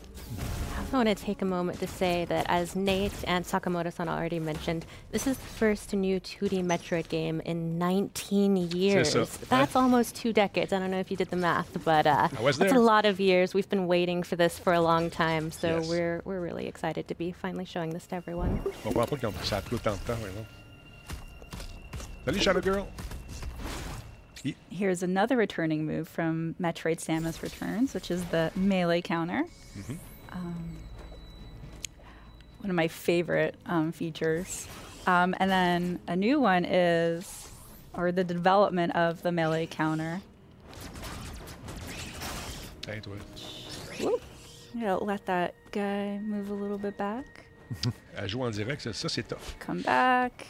I also want to take a moment to say that, as Nate and Sakamoto-san already mentioned, this is the first new 2D Metroid game in 19 years. ça. That's almost two decades. I don't know if you did the math, but uh, that's there. a lot of years. We've been waiting for this for a long time, so Yes. we're we're really excited to be finally showing this to everyone. Je comprends pas qu'ils ont pris ça a pris autant de temps. voyons. Salut, Shadow Girl. Here's another returning move from Metroid Samus Returns, which is the melee counter. Mhm. Um, one of my favorite um, features. Um, and then a new one is, or the development of the melee counter. Toi. Whoop. Let that guy move a little bit back. Elle joue en direct, ça, c'est tough. Come back.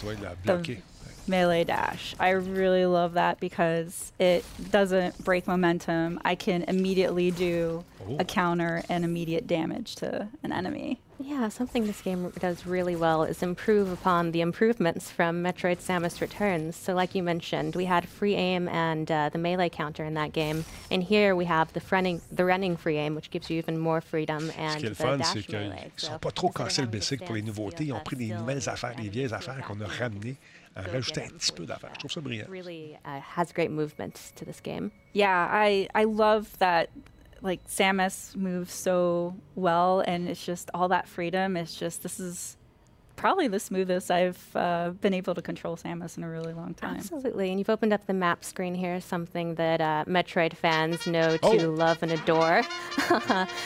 Toi, il l'a The bloqué. Melee dash. I really love that because it doesn't break momentum. I can immediately do Oh. a counter and immediate damage to an enemy. Yeah, something this game does really well is improve upon the improvements from Metroid Samus Returns. So, like you mentioned, we had free aim and uh, the melee counter in that game, and here we have the running, the running free aim, which gives you even more freedom Ce and qui est le the fun, dash c'est qu'ils melee. ne sont pas trop cassés le bicycle pour les nouveautés. Ils ont pris des nouvelles affaires, des vieilles affaires qu'on a ramenées, en rajoutant un petit peu d'affaires. Je trouve ça brillant. really uh, has great movement to this game. Yeah, I I love that like Samus moves so well and it's just all that freedom. It's just this is probably the smoothest I've uh, been able to control Samus in a really long time. Absolutely, and you've opened up the map screen here, something that uh, Metroid fans know to Oh. love and adore.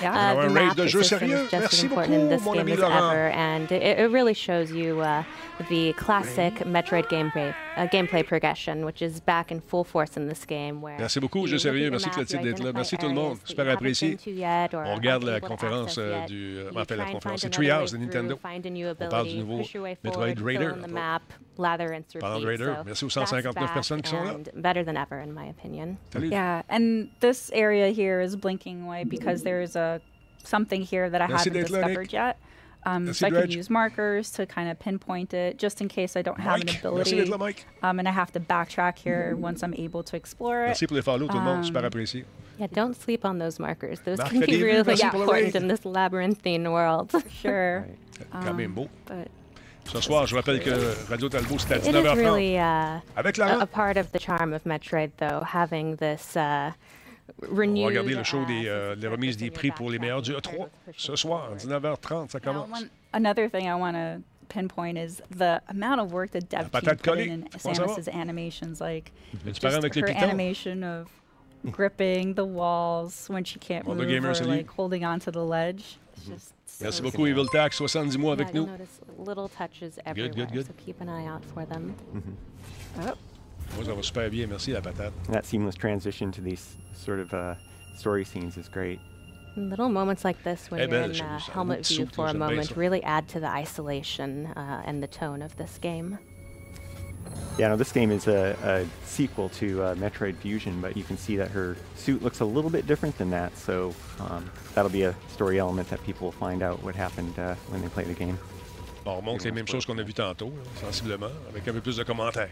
Yeah. uh, the map de jeu sérieux. is just as Merci important in this game as Laurent. ever, and it, it really shows you uh, the classic Metroid gameplay uh, gameplay progression, which is back in full force in this game. Where Merci beaucoup, you Jeu look Sérieux. Merci map, you Clotilde d'être là. Merci tout le monde. Super apprécié. been to yet or On regarde la conférence access euh, yet. du. You en fait, la conférence. C'est another way Treehouse de Nintendo. Find a new On parle du ability, nouveau push your Metroid Raider. fill the map, lather, rinse, Parlant de repeat. Raider, So merci aux that's 159 back personnes qui sont là. and Better than ever, in my opinion. Yeah, and this area here is blinking away because there's a something here that I Merci haven't d'être là, discovered Nick. yet. Um, so I could Dredge. use markers to kind of pinpoint it, just in case I don't have an ability. merci d'être là, Mike. Um, and I have to backtrack here once I'm able to explore it. Merci pour les follow, tout le monde. Um, Super apprécié. Yeah, don't sleep on those markers. Those Marc can fait be really merci pour le important in this labyrinthine world. Sure. Quand même beau. But Ce soir, je rappelle que Radio Talbot, c'est à 19h30. really uh, Avec a, a part of the charm of Metroid, though, having this uh, On va regarder le show uh, des, euh, des remises des prix pour les meilleurs du E3. Ce soir, 19h30, ça commence. another thing I want to pinpoint is the amount of work the dev team patate put collée. in, in? Samus's animations. Like just her animation of gripping the walls when she can't move or like holding onto the ledge. It's just Merci so beaucoup, Evil Tax, 70 mois Yeah, avec nous. notice little touches everywhere, good, good. so keep an eye out for them. Oh. Moi, ça va super bien. Merci, la patate. That seamless transition to these sort of uh, story scenes is great. Little moments like this when Eh you're ben, in j'aime uh, helmet view souffle, for a moment really add to the isolation uh, and the tone of this game. Yeah, no, this game is a, a sequel to uh, Metroid Fusion, but you can see that her suit looks a little bit different than that, so um, that'll be a story element that people will find out what happened uh, when they play the game. Bon, on montre les mêmes choses qu'on a vues tantôt, là, sensiblement, avec un peu plus de commentaires.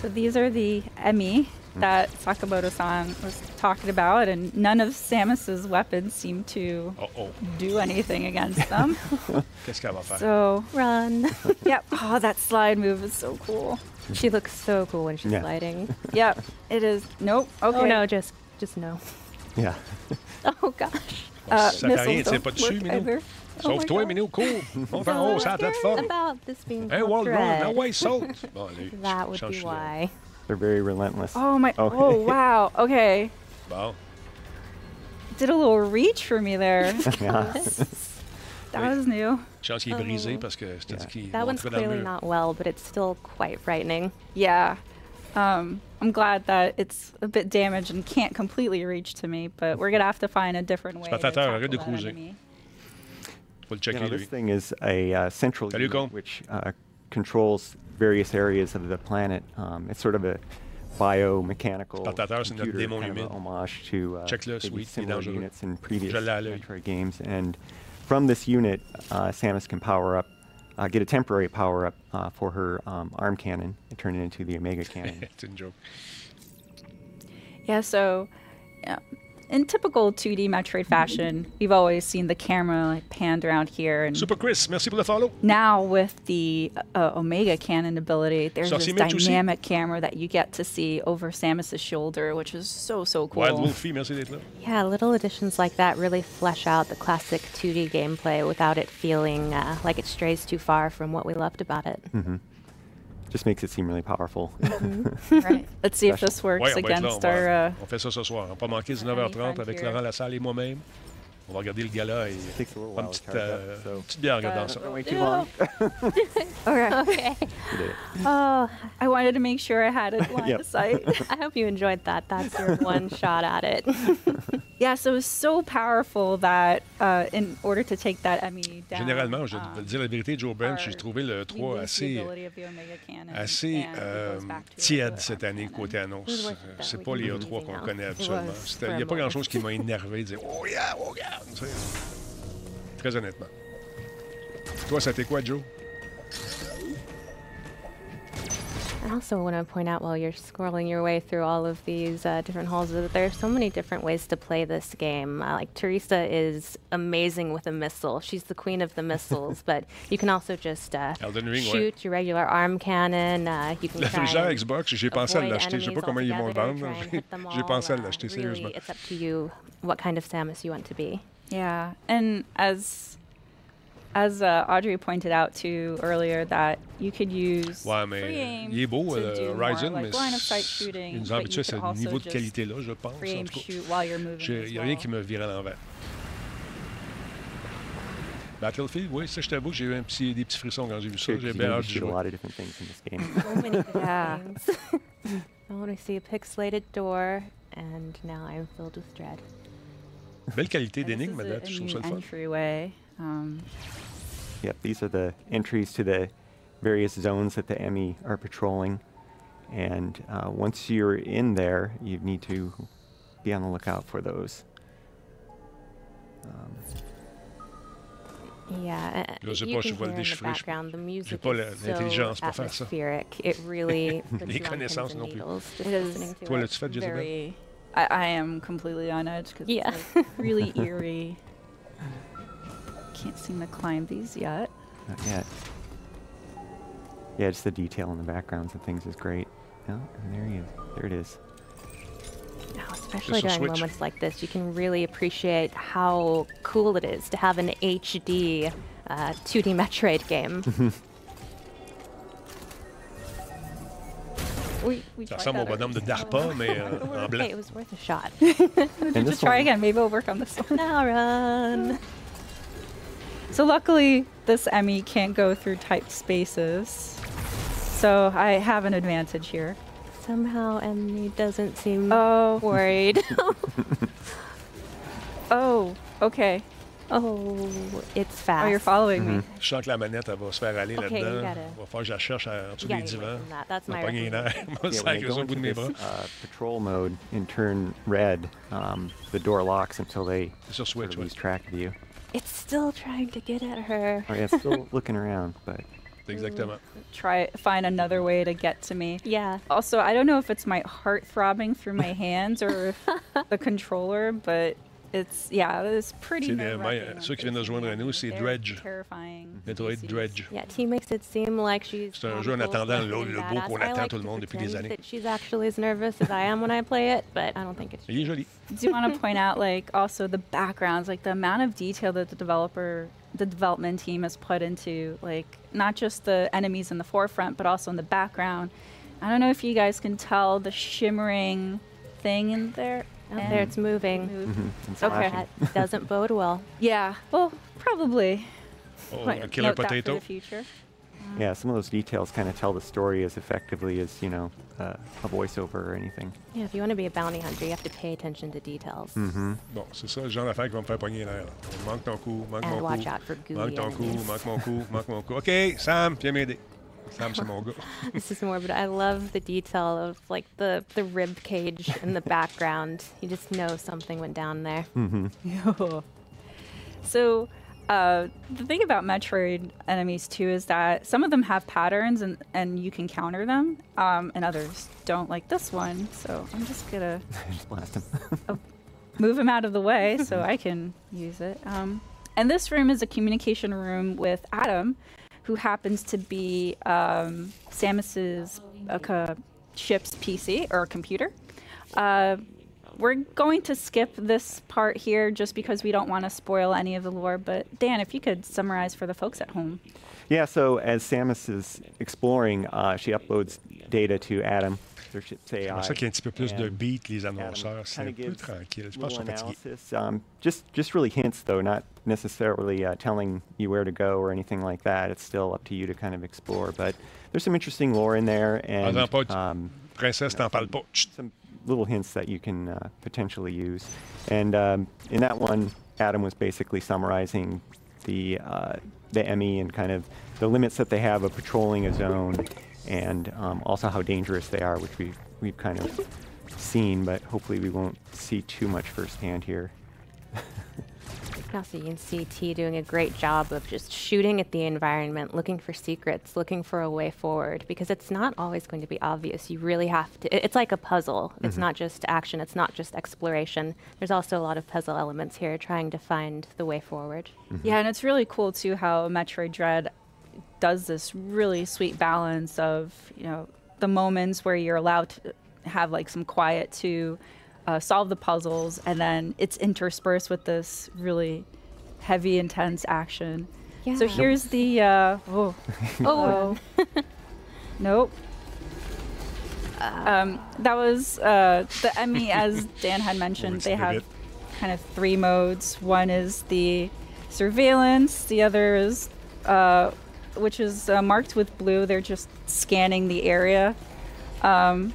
So these are the Emmy that Sakamoto-san was talking about, and none of Samus's weapons seem to Uh-oh. do anything against them. Qu'est-ce qu'elle va faire? so Run. yep. Oh, that slide move is so cool. She looks so cool when she's Yeah. sliding. Yep, it is. Nope. Okay. Oh no, just just no. Yeah. Oh gosh. Uh, ça fait rien, missiles tu don't pas dessus, work Minou. Either. Oh my Sauve-toi, God. Minou, cours! On fait en haut, sur la plateforme. About this being Hey, called Wall Run, Dread. ah ouais, saute! Bon, allez, That would be why. They're very relentless. Oh my. Okay. Oh wow. Okay. Bon. Did a little reach for me there. Yeah. that was new. Chance qu'il est brisé parce que je t'ai dit qu'il That one's montrait dans le clearly not well, but it's still quite frightening. Yeah. Um, I'm glad that it's a bit damaged and can't completely reach to me, but we're gonna have to find a different way. to Spectateur, arrête de tackle that cruiser. Enemy. Faut le You know, lui. this thing is a uh, central Salut, unit Con. which uh, controls various areas of the planet. Um, it's sort of a biomechanical Spectateur, c'est notre computer, démon kind of a homage to uh, Check-le, maybe sweet, il est similar dangereux. units in previous Je l'ai à l'œil. Metroid games. And from this unit, uh, Samus can power up, uh, get a temporary power up uh, for her um, arm cannon and turn it into the Omega cannon. C'est une joke. Yeah. So, yeah, in typical 2D Metroid fashion, we've always seen the camera like panned around here, and Super Chris, merci pour le follow. now with the uh, Omega Cannon ability, there's Sorcier this Mitch aussi. dynamic camera that you get to see over Samus's shoulder, which is so so cool. Wild Wolfie, merci d'être là. Yeah, little additions like that really flesh out the classic 2D gameplay without it feeling uh, like it strays too far from what we loved about it. hmm Just makes it seem really powerful. right. Let's see if this works Ouais, là, on, against va- our. Uh, on fait ça ce soir. On va pas manquer 19h30 avec Laurent Lassalle et moi-même. On va regarder le gala et prendre une petite, euh, so- petite bière en regardant ça. Okay. Okay. Oh, I wanted to make sure I had it line Yep. of sight. I hope you enjoyed that. That's your one shot at it. yeah, so it was so powerful that uh, in order to take that Emmy down, Généralement, je vais um, te dire la vérité, Joe Bench, j'ai trouvé le we 3 lose the assez, assez euh, a tiède cette année côté annonce. C'est pas les be A3 leaving qu'on now. connaît for Il n'y a pas grand-chose qui m'a énervé de dire Oh yeah, oh yeah. Très honnêtement. Toi, ça t'est quoi, Joe? I also want to point out while you're scrolling your way through all of these uh, different halls that there are so many different ways to play this game. Uh, like Teresa is amazing with a missile; she's the queen of the missiles. but you can also just uh, Elden Ring, ouais. shoot your regular arm cannon. Uh, you can La try frigidaire and Xbox, j'ai pensé à l'acheter. Je sais pas enemies comment ils vont le vendre. try and hit them J'ai pensé à l'acheter, Uh, sérieusement. Really, it's up to you what kind of Samus you want to be. Yeah, and as as uh, Audrey pointed out too earlier, that you could use Ouais, free mais aim il est beau, to euh, mais like line of sight shooting, il nous but habitue you à ce could also niveau de qualité-là, je pense. free en aim tout cas. shoot while you're moving. J'ai- as Il n'y a rien well. qui me vire à l'envers. Battlefield, oui, ça, je t'avoue j'ai eu un petit, des petits frissons quand j'ai vu ça. J'ai bien hâte de jouer. Yeah. things. I want to see a pixelated door, and now I'm filled with dread. Belle qualité d'énigme, a je trouve ça le fun. Entryway. Um, Yep, these are the entries to the various zones that the Emmy are patrolling. And uh, once you're in there, you need to be on the lookout for those. Um, Yeah, uh, Je you pas, can je vais hear in the background the music is so l'intelligence pour faire ça. atmospheric. It really puts Les on pins connaissances non plus. needles just It is listening to Toi, l'as-tu fait, Jezebel? very. I, I am completely on edge because Yeah. it's like really eerie. Can't seem to climb these yet. not yet. Yeah, just the detail in the backgrounds and things is great. Oh, and there he is. There it is. Now, especially during switch. moments like this, you can really appreciate how cool it is to have an HD uh, 2D Metroid game. we, we Ça tried ressemble au bonhomme de already. DARPA, mais euh, en blanc. Hey, it was worth a shot. And Just try again. Maybe it'll work on this one. Now run. So luckily, this Emmy can't go through typed spaces. So I have an advantage here. Somehow Emmy doesn't seem Oh. worried. Oh, okay. Oh, it's fast. Oh, you're following me. Je sens que la manette, elle va se faire aller Okay, là-dedans. gotta- Il va falloir que je la cherche en dessous des gotta divans. from that. That's On va my pogner les nerfs. recommendation. On va Yeah, se when faire they go au bout into de mes bras. uh, patrol mode and turn red, um, the door locks until they sur sort Switch, of lose track of you. It's still trying to get at her. Oh, yeah, it's still looking around, but Exactement. Mm, try find another way to get to me. Yeah. Also, I don't know if it's my heart throbbing through my hands or if the controller, but it's yeah, it's pretty. C'est des- nerve-wracking moi, when ceux qui viennent de joindre à nous, c'est Dread. Terrifying. Metroid Dread. Yeah, T makes it seem like she's. C'est un jeu en calm, cool, attendant collected, le- and le beau badass. qu'on I attend like tout le to monde depuis des années. That she's actually as nervous as I am when I play it, but I don't think it's. Il est joli. do want to point out like also the backgrounds like the amount of detail that the developer the development team has put into like not just the enemies in the forefront but also in the background i don't know if you guys can tell the shimmering thing in there Out there, it's moving. Mhm, it's okay flashing. That doesn't bode well. yeah well probably Oh, Point- le killer note that for potato. the future yeah, some of those details kind of tell the story as effectively as, you know, uh, a voiceover or anything. Yeah, if you want to be a bounty hunter, you have to pay attention to details. Mm-hmm. Bon, c'est ça le genre d'affaire qui va me faire pogner les nerfs. Manque ton coup, manque And mon watch coup. out for gooey Manque ton coup, manque mon coup, manque mon coup. OK, Sam, viens m'aider. Sam, this is more, but I love the detail of like the the rib cage in the background. You just know something went down there. Mm-hmm. so uh, the thing about Metroid enemies too is that some of them have patterns and, and you can counter them, um, and others don't, like this one. So I'm just gonna Just blast him. move him out of the way so I can use it. Um, and this room is a communication room with Adam, who happens to be um, Samus's uh, ship's PC or computer. Uh, we're going to skip this part here just because we don't want to spoil any of the lore. But Dan, if you could summarize for the folks at home. Yeah, so as Samus is exploring, uh, she uploads data to Adam, AI. C'est ça qu'il y a un petit peu plus de beat, les annonceurs. C'est un peu tranquille. Je pense qu'ils sont fatigués. Um, just just really hints though, not necessarily uh, telling you where to go or anything like that. It's still up to you to kind of explore. But there's some interesting lore in there, and Parle-en pas, tu- um, Princesse, t'en parles pas. some little hints that you can uh, potentially use. And um, in that one, Adam was basically summarizing the uh, the Emmy and kind of the limits that they have of patrolling a zone, and um, also how dangerous they are, which we we've kind of seen, but hopefully we won't see too much firsthand here. Also, you can see T doing a great job of just shooting at the environment, looking for secrets, looking for a way forward, because it's not always going to be obvious. You really have to. It's like a puzzle. It's Mhm. not just action. It's not just exploration. There's also a lot of puzzle elements here, trying to find the way forward. Yeah, and it's really cool too how Metroid Dread does this really sweet balance of you know the moments where you're allowed to have like some quiet to uh, solve the puzzles, and then it's interspersed with this really heavy, intense action. Yeah. So Yeah. here's the uh, oh Oh. nope. Um, that was uh, the Emmy, as Dan had mentioned. They have kind of three modes. One is the surveillance. The other is, uh, which is uh, marked with blue. They're just scanning the area. Um,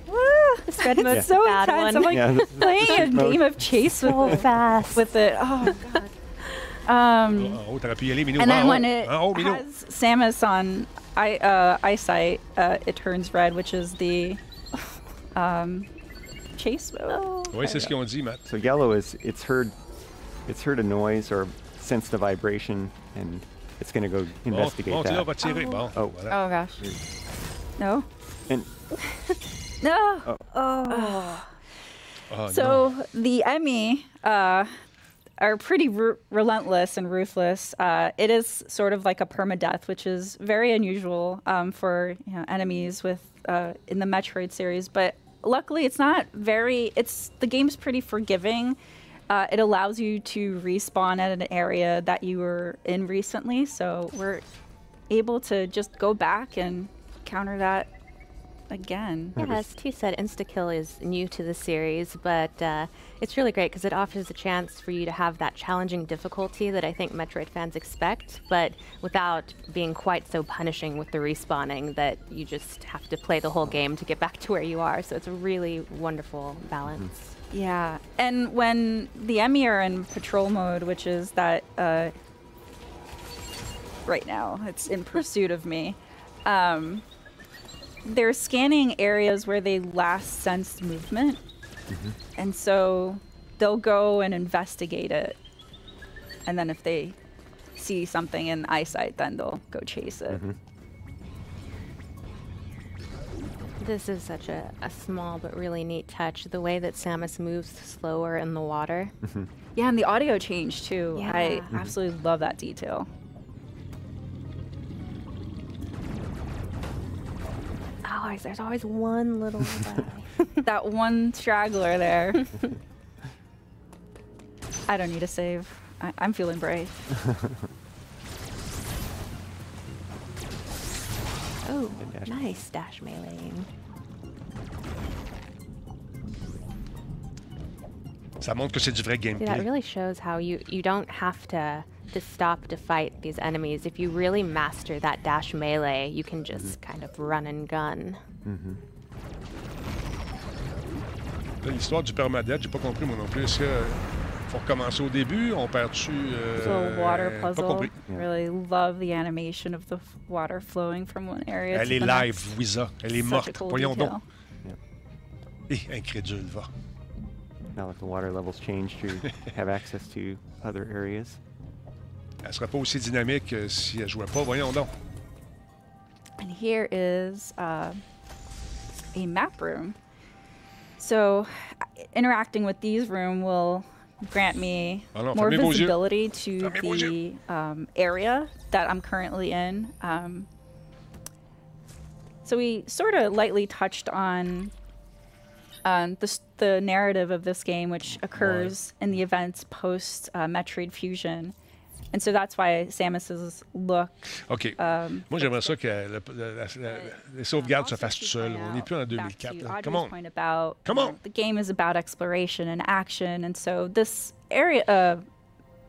this red mode's Yeah. so Bad intense. one. I'm like Yeah, this is- playing a mode. game of chase with So it. fast. With it. Oh god. Um, En haut, t'aurais pu y aller, Minou. and en then when it En haut, Minou. has Samus on I, uh, eyesight, uh, it turns red, which is the um, chase mode. Oui, c'est ce qu'ils ont dit, Matt. So yellow is it's heard it's heard a noise or sensed a vibration, and it's going to go investigate monte là, that. va tirer. Oh, Oh gosh. No. And No. Oh. Oh. Oh, so the Emmy uh, are pretty ru- relentless and ruthless. Uh, it is sort of like a permadeath, which is very unusual um, for you know, enemies with uh, in the Metroid series. But luckily, it's not very. It's the game's pretty forgiving. Uh, it allows you to respawn at an area that you were in recently, so we're able to just go back and counter that again. Yeah, as T said, Instakill is new to the series, but uh, it's really great because it offers a chance for you to have that challenging difficulty that I think Metroid fans expect, but without being quite so punishing with the respawning that you just have to play the whole game to get back to where you are. So it's a really wonderful balance. Yeah, and when the Emmy are in patrol mode, which is that uh, right now, it's in pursuit of me. Um, they're scanning areas where they last sensed movement, and so they'll go and investigate it. And then if they see something in eyesight, then they'll go chase it. This is such a, a small but really neat touch. The way that Samus moves slower in the water. Yeah, and the audio change too. I Yeah. Mhm. absolutely love that detail. Always, there's always one little that one straggler there. I don't need a save. I- I'm feeling brave. Oh, nice dash meleeing. Ça montre que c'est du vrai See, that gameplay. really shows how you, you don't have to, to stop to fight these enemies. If you really master that dash melee, you can just kind of run and gun. Là, L'histoire du permadeath, j'ai pas compris moi non plus. Est-ce que faut recommencer au début? On perd-tu. euh, So water Pas puzzle. compris. Really love the animation of the water flowing from one area Elle to est the live. Louisa. Elle est morte. cool Voyons detail. donc. Eh, incrédule, va. now that the water levels change, you have access to other areas. Elle serait pas aussi dynamique euh, si elle jouait pas. Voyons donc. And here is uh, a map room. So, interacting with these room will grant me more visibility to the um, area that I'm currently in. Um, so we sort of lightly touched on um, the, the narrative of this game, which occurs in the events post uh, Metroid Fusion. And so that's why Samus's look. OK. Um, Moi, j'aimerais ça que le- le- la- la- les sauvegardes se fassent tout seuls. On n'est plus en 2004. là. Come on. point about Come on. the game is about exploration and action, and so this area uh,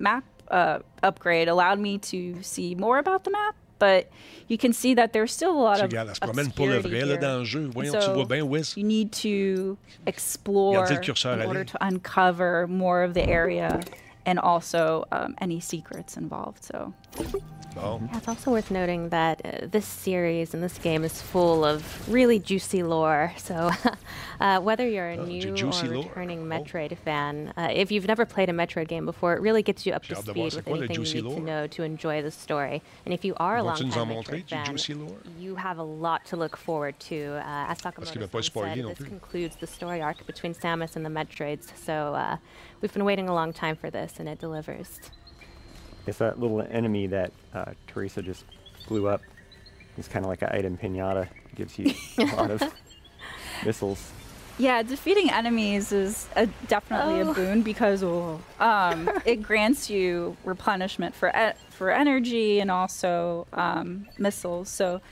map uh, upgrade allowed me to see more about the map. But you can see that there's still a lot of regardes, elle se promène pour le vrai là, dans le jeu. Voyons, tu so vois bien Wiz. You need to explore Regardez le curseur in order aller. to uncover more of the area and also um, any secrets involved. So Bon. Yeah, it's also worth noting that uh, this series and this game is full of really juicy lore. So, uh, whether you're a Oh, new ju- or juicy lore. returning Metroid fan, uh, if you've never played a Metroid game before, it really gets you up J'ai to hâte de voir speed with quoi anything you juicy need to know to enjoy the story. And if you are a Vont-tu long-time Metroid du fan, juicy lore? you have a lot to look forward to. Uh, as Parce Sakamoto said, this plus. concludes the story arc between Samus and the Metroids. So, uh, we've been waiting a long time for this, and it delivers. It's that little enemy that uh, Teresa just blew up. It's kind of like an item pinata. Gives you a lot of missiles. Yeah, defeating enemies is a, definitely Oh. a boon because oh, um, it grants you replenishment for e- for energy and also um, missiles. So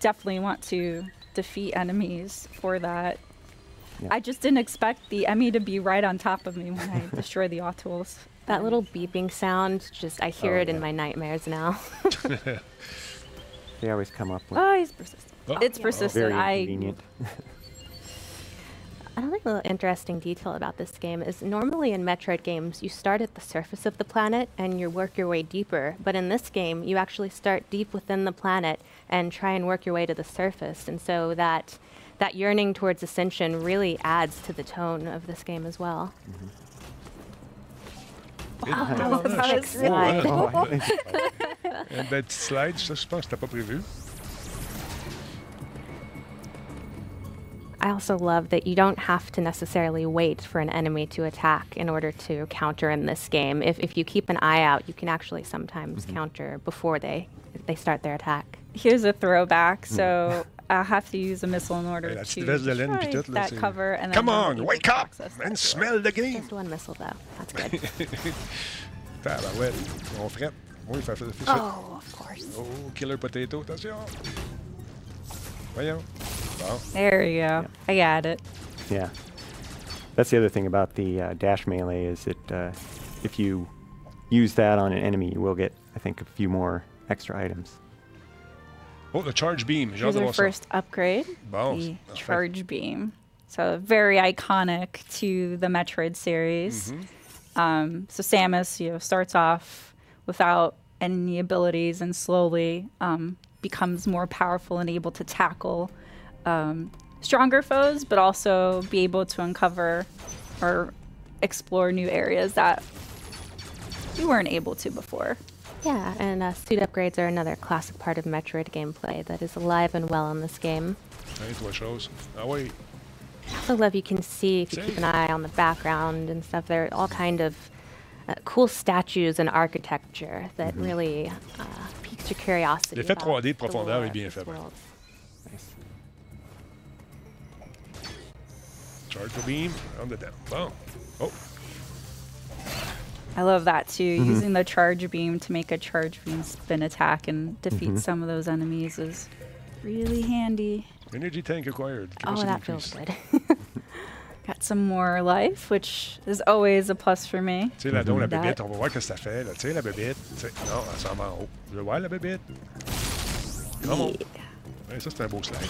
definitely want to defeat enemies for that. Yeah. I just didn't expect the Emmy to be right on top of me when I destroy the Autols. That little beeping sound, just I hear Oh, it in my nightmares now. They always come up with Oh, he's persistent. Oh. It's persistent. very I inconvenient. Another little interesting detail about this game is normally in Metroid games, you start at the surface of the planet and you work your way deeper. But in this game, you actually start deep within the planet and try and work your way to the surface. And so that that yearning towards ascension really adds to the tone of this game as well. Et Wow, that was slide. Oh, Oh, ouais. Un bel petit slide, ça, je pense que pas prévu. I also love that you don't have to necessarily wait for an enemy to attack in order to counter in this game. If, if you keep an eye out, you can actually sometimes mm-hmm. counter before they they start their attack. here's a throwback. Hmm. So I have to use a missile in order Hey, to petite veste de laine puis destroy tout, là, that cover. And Come on, able wake up and smell the game. Just one missile though. That's good. Tabarouette. On frette. Oui, fait, fait, fait Oh, of course. Oh, killer potato, That's attention. Voyons. Bon. There we go. I got it. Yeah. That's the other thing about the uh, dash melee is that uh, if you use that on an enemy, you will get, I think, a few more extra items. Oh, the charge beam. J'ai hâte Here's our first upgrade. Bon, the parfait. charge beam. So very iconic to the Metroid series. Mm-hmm. Um, so Samus, you know, starts off without any abilities and slowly um, becomes more powerful and able to tackle um, stronger foes, but also be able to uncover or explore new areas that you weren't able to before. Yeah, and uh, suit upgrades are another classic part of Metroid gameplay that is alive and well in this game. Hein, trois choses. Ah oui. I also love you can see if you keep an eye on the background and stuff. There are all kind of uh, cool statues and architecture that really uh, piques your curiosity. L'effet 3D de profondeur est of bien this fait. world. Charge the beam. On dedans. Bon. Oh. I love that too. Mhm. Using the charge beam to make a charge beam spin attack and defeat Mhm. some of those enemies is really handy. Energy tank acquired. Oh, Capacity that feels good. Got some more life, which is always a plus for me. Tu sais, là, donc, la That- bébête, on va voir ce que ça fait. Là. Tu sais, la bébête. tu sais- Non, elle s'en va en haut. Je veux voir la bébête. Come on. Ouais, ça, c'est un beau slide.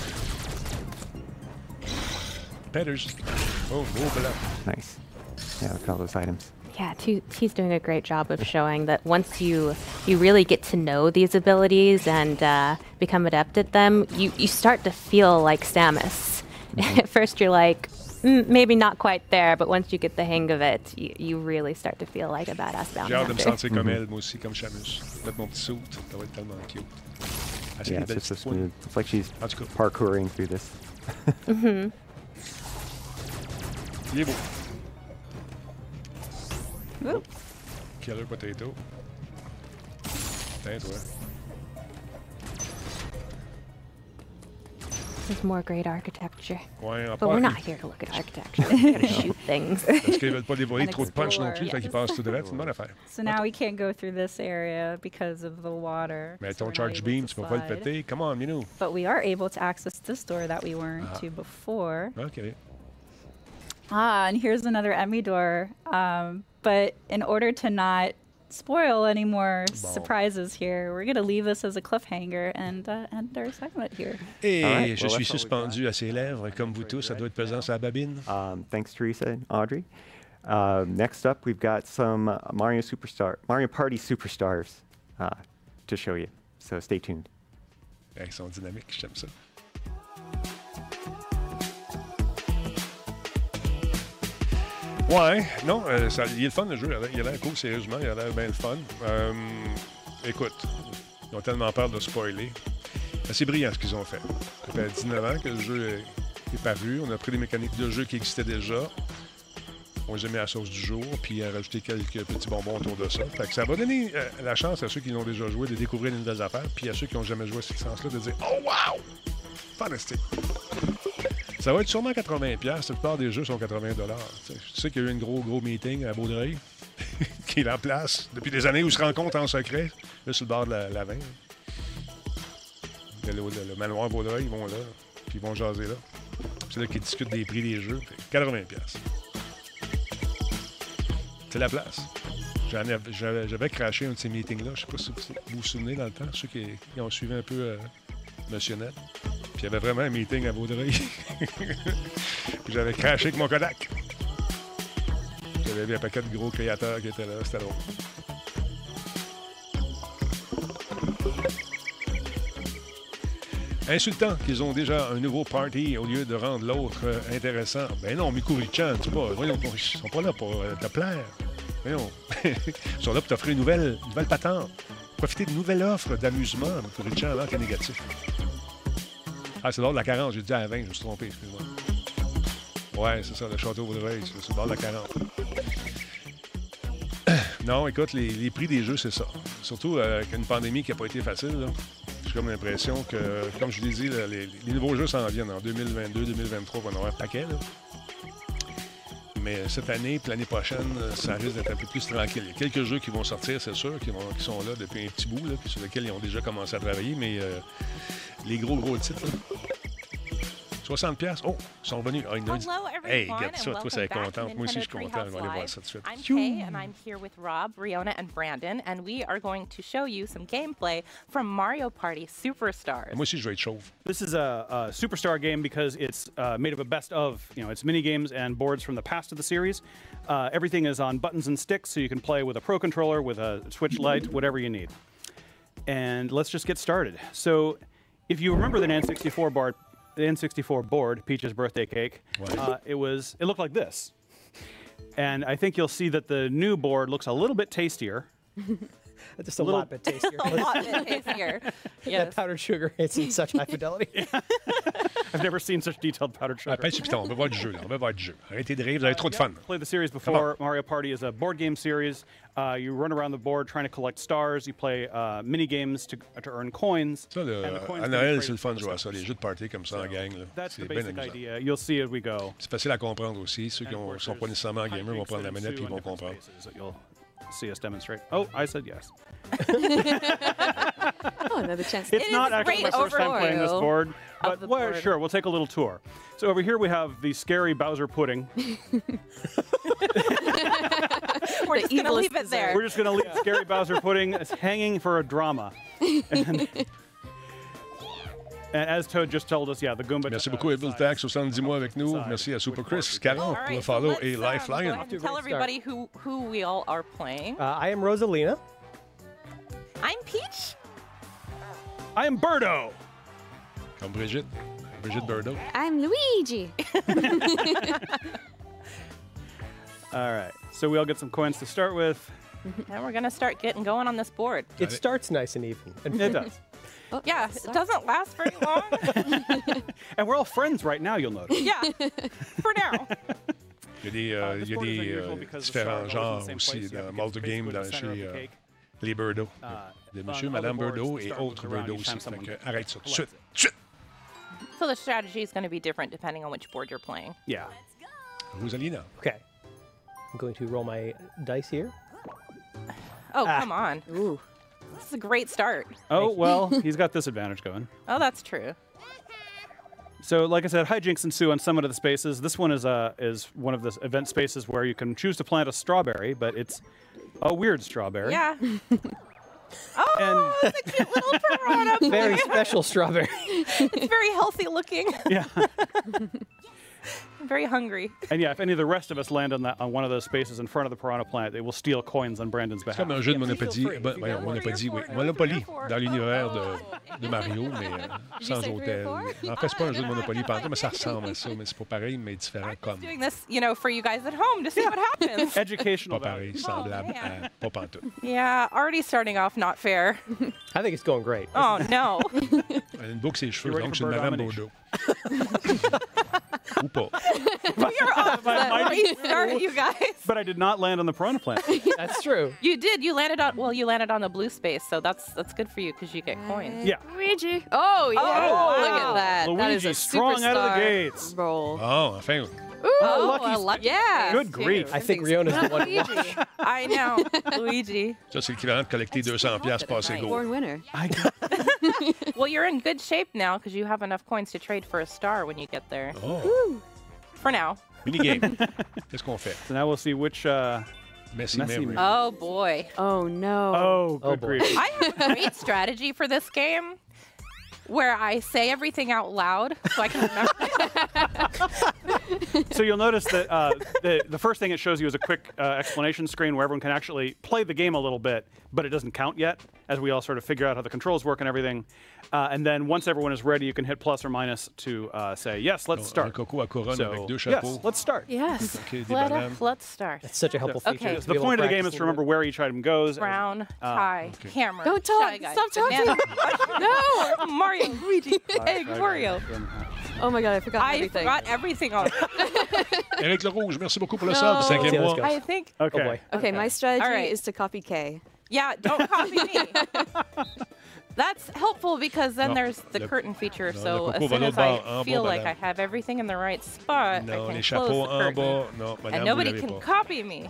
Petters. Oh, beau blanc. Nice. Yeah, look at all those items. Yeah, T- T's doing a great job of showing that once you you really get to know these abilities and uh, become adept at them, you, you start to feel like Samus. at first, you're like, "Mm, maybe not quite there, but once you get the hang of it, you, you really start to feel like a badass bounty J'ai hâte de me sentir comme elle, moi aussi, comme Shamus. Mettre mon petit suit. Ça va être tellement cute. Ah, Yeah, it's just so smooth. It's like she's En tout cas. parkouring through this. mm-hmm. Il est beau. Killer potato. Tiens, toi. This is more great architecture. Ouais, but we're not here to look at architecture. We're here to shoot things. Parce qu'ils veulent pas dévoiler And trop de punch non explore, plus, fait qu'ils yes. passent tout droit. C'est une bonne affaire. So now we can't go through this area because of the water. Mais so ton we're not charge able beam, to tu peux pas le péter. Come on, Minou. But we are able to access this door that we weren't Ah. to before. OK. Ah, and here's another Emmy door. Um, but in order to not spoil any more Bon. surprises here, we're going to leave this as a cliffhanger and uh, end our segment here. Et All right, je well, suis that's all we've got. suspendu à ses lèvres, comme vous tous. Ça doit être pesant sur la babine. Um, thanks, Teresa and Audrey. Uh, next up, we've got some uh, Mario Superstar, Mario Party Superstars uh, to show you. So stay tuned. Ils sont dynamiques, j'aime ça. Ouais, non, euh, ça, il est le fun le jeu. Il a l'air- cool, sérieusement. Il a l'air bien le fun. Euh, écoute, ils ont tellement peur de spoiler. C'est brillant ce qu'ils ont fait. Ça fait 19 ans que le jeu est, paru. On a pris des mécaniques de jeu qui existaient déjà. On les a mis à la sauce du jour, puis a rajouté quelques petits bonbons autour de ça. Fait que ça va donner euh, la chance à ceux qui l'ont déjà joué de découvrir de nouvelles affaires, puis à ceux qui n'ont jamais joué à cette licence-là de dire Oh wow! Fantastique! Ça va être sûrement 80$. La plupart des jeux sont 80$. Tu sais, Tu sais qu'il y a eu un gros, gros meeting à Baudreuil qui est en place depuis des années où ils se rencontrent en secret, là, sur le bord de la, la 20. Le, le- le Baudreuil, ils vont là, puis ils vont jaser là. C'est là qu'ils discutent des prix des jeux. Fait 80$. C'est la place. J'avais craché un de ces meetings-là. Je sais pas si vous vous souvenez dans le temps, ceux qui, ont suivi un peu euh, Net. Avait vraiment un meeting à Vaudreuil. Puis j'avais craché avec mon Kodak. J'avais vu un paquet de gros créateurs qui étaient là. C'était drôle. Insultant qu'ils ont déjà un nouveau party au lieu de rendre l'autre euh, intéressant. Ben non, Mikuri-chan, tu pas, voyons, ils sont pas là pour euh, te plaire. Voyons. ils sont là pour t'offrir une nouvelle, patente. Profiter d'une nouvelle offre d'amusement, Mikuri-chan, alors que négatif. Ah, c'est l'ordre de la 40, j'ai dit à la 20, je me suis trompé, excuse-moi. Ouais, c'est ça, le château Vaudreuil, c'est le bord de la 40. Non, écoute, les, prix des jeux, c'est ça. Surtout euh, une pandémie qui n'a pas été facile. J'ai comme l'impression que, comme je l'ai dit, les, nouveaux jeux s'en viennent en 2022, 2023, on va en avoir un paquet. Mais euh, cette année puis l'année prochaine, euh, ça risque d'être un peu plus tranquille. Il y a quelques jeux qui vont sortir, c'est sûr, qui, sont là depuis un petit bout, puis sur lesquels ils ont déjà commencé à travailler, mais euh, les gros, gros titres, là, 60 pièces. Oh, ils sont revenus. Ils nous disent, Hello, Hey, everyone, regarde ça, and toi, ça est welcome back to contente. Moi aussi, je suis Nintendo content. Je vais aller voir ça tout de suite. I'm Kay, and I'm here with Rob, Riona, and Brandon, and we are going to show you some gameplay from Mario Party Superstars. Moi aussi, je vais être chauve. This is a, a superstar game because it's uh, made of a best of, you know, it's mini games and boards from the past of the series. Uh, everything is on buttons and sticks, so you can play with a Pro controller, with a Switch Lite, whatever you need. And let's just get started. So, if you remember the N64 board, the N64 board, Peach's birthday cake, uh, it was it looked like this. And I think you'll see that the new board looks a little bit tastier. Just a lot bit tastier. a lot bit tastier. That powdered sugar is in such high fidelity. I've never seen such detailed powdered sugar. Pas sur piton, on va voir du jeu, là. On va voir du jeu. Arrêtez de rire, vous avez trop de fun. Played the series before. Mario Party is a board game series. Uh, you run around the board trying to collect stars. You play uh, mini games to, to earn coins. Ça, là, and the coins à can be Noël, c'est le fun de for jouer à ça. Les jeux de party comme ça en gang, là. That's C'est the bien basic amusant. idea. You'll see as we go. C'est facile à comprendre aussi. Ceux qui ne sont pas nécessairement gamers vont prendre la manette et ils vont comprendre. That you'll see us demonstrate. Oh, I said yes. Oh, another chance. It's not actually my first time playing this board, but well, sure, we'll take a little tour. So over here we have the scary Bowser pudding. We're just going to leave it there. We're just going to leave scary Bowser pudding. It's hanging for a drama. And, and as Toad just told us, yeah, the Goomba. Merci beaucoup, Evil Tax, 70 mois avec nous. Merci à Super Chris, 40 All pour right, le so follow let's, et um, go Lifeline. tell everybody who, who we all are playing. Uh, I am Rosalina. I'm Peach. I am Birdo. Comme Brigitte. Brigitte Burdo. I'm Luigi. All right, so we all get some coins to start with. And we're going to start getting going on this board. It starts nice and even. It does. Yeah, it doesn't last very long. And we're all friends right now, you'll notice. yeah, for now. Il y a des, euh, il y a des unusual euh, différents stars are always genres in the same aussi place. You have dans to get multi-game basically dans the center chez the euh, les Birdo. Uh, de monsieur, madame boards, Birdo the et autres moves around Birdo each aussi. Fait que arrête ça tout de suite. Tout de suite. So the strategy is going to be different depending on which board you're playing. Yeah. Rosalina. Okay. I'm going to roll my dice here. Oh, Ah. come on. Ooh. This is a great start. Oh, well, he's got this advantage going. Oh, that's true. So, like I said, hijinks ensue on some of the spaces. This one is uh, is one of the event spaces where you can choose to plant a strawberry, but it's a weird strawberry. Yeah. oh, it's a cute little piranha. Very special strawberry. it's very healthy looking. Yeah. I'm very hungry. And yeah, if any of the rest of us land on that on one of those spaces in front of the piranha plant, they will steal coins on Brandon's C'est behalf. comme un jeu de Monopoly. ben, voyons, Monopoly, oui. Monopoly, dans l'univers de, de Mario, mais euh, sans hôtel. En fait, c'est pas un jeu de Monopoly, pantoute, mais ça ressemble à ça, mais c'est pas pareil, mais différent comme. Doing this, you know, for you guys at home to see what happens. Educational. Pas pareil, semblable oh, à pas pantoute. Yeah, already starting off not fair. I think it's going great. Oh no. Elle a une boucle ses cheveux, ready donc for c'est une Madame domination? Bordeaux. Ou pas. You're off the right start, you guys. But I did not land on the piranha plant. That's true. You did. You landed on. Well, you landed on the blue space, so that's that's good for you because you get uh, coins. Yeah. Luigi. Oh, yeah. Oh, Look at that. that is a Luigi, strong out of the gates. Roll. Oh, enfin. Ooh, Oh, lucky a s- lucky Yeah. Good grief. I think Riona's the one. to watch. I know, Luigi. Ça, c'est l'équivalent de collecter 200 piastres passé go. Born winner. Well, you're in good shape now because you have enough coins to trade for a star when you get there. Oh, For now. minigame. Qu'est-ce qu'on fait? So now we'll see which. Uh, Messy Messy memory. Oh boy. Oh, no. oh, good Oh, grief. I have a great strategy for this game where I say everything out loud so I can remember. so you'll notice that uh, the, the first thing it shows you is a quick uh, explanation screen where everyone can actually play the game a little bit, but it doesn't count yet as we all sort of figure out how the controls work and everything. Uh, and then once everyone is ready, you can hit plus or minus to uh, say, yes, let's start. coco à couronne So, avec deux yes, let's start. yes. Okay, des Let us, let's start. That's such a helpful Okay. feature. Yes, The point of the game is to remember where each item goes. and- Brown, Uh, tie, okay. hammer. Don't talk. Stop talking. no, Mario, Luigi, egg, Wario. Oh my god, I forgot I everything. forgot everything already. Eric Le Rouge, merci beaucoup pour le No. sub. Cinquième mois. I think. Okay. Oh boy. okay, my strategy All right. is to copy Kay. Yeah, don't copy me. That's helpful because then No, there's the le- curtain feature. no, so le as coco va soon as I bord, en feel bas, like I madame. have everything in the right spot, Non, I can les close chapeaux the en curtain. bas. Non, madame, and vous nobody l'avez can pas. copy me.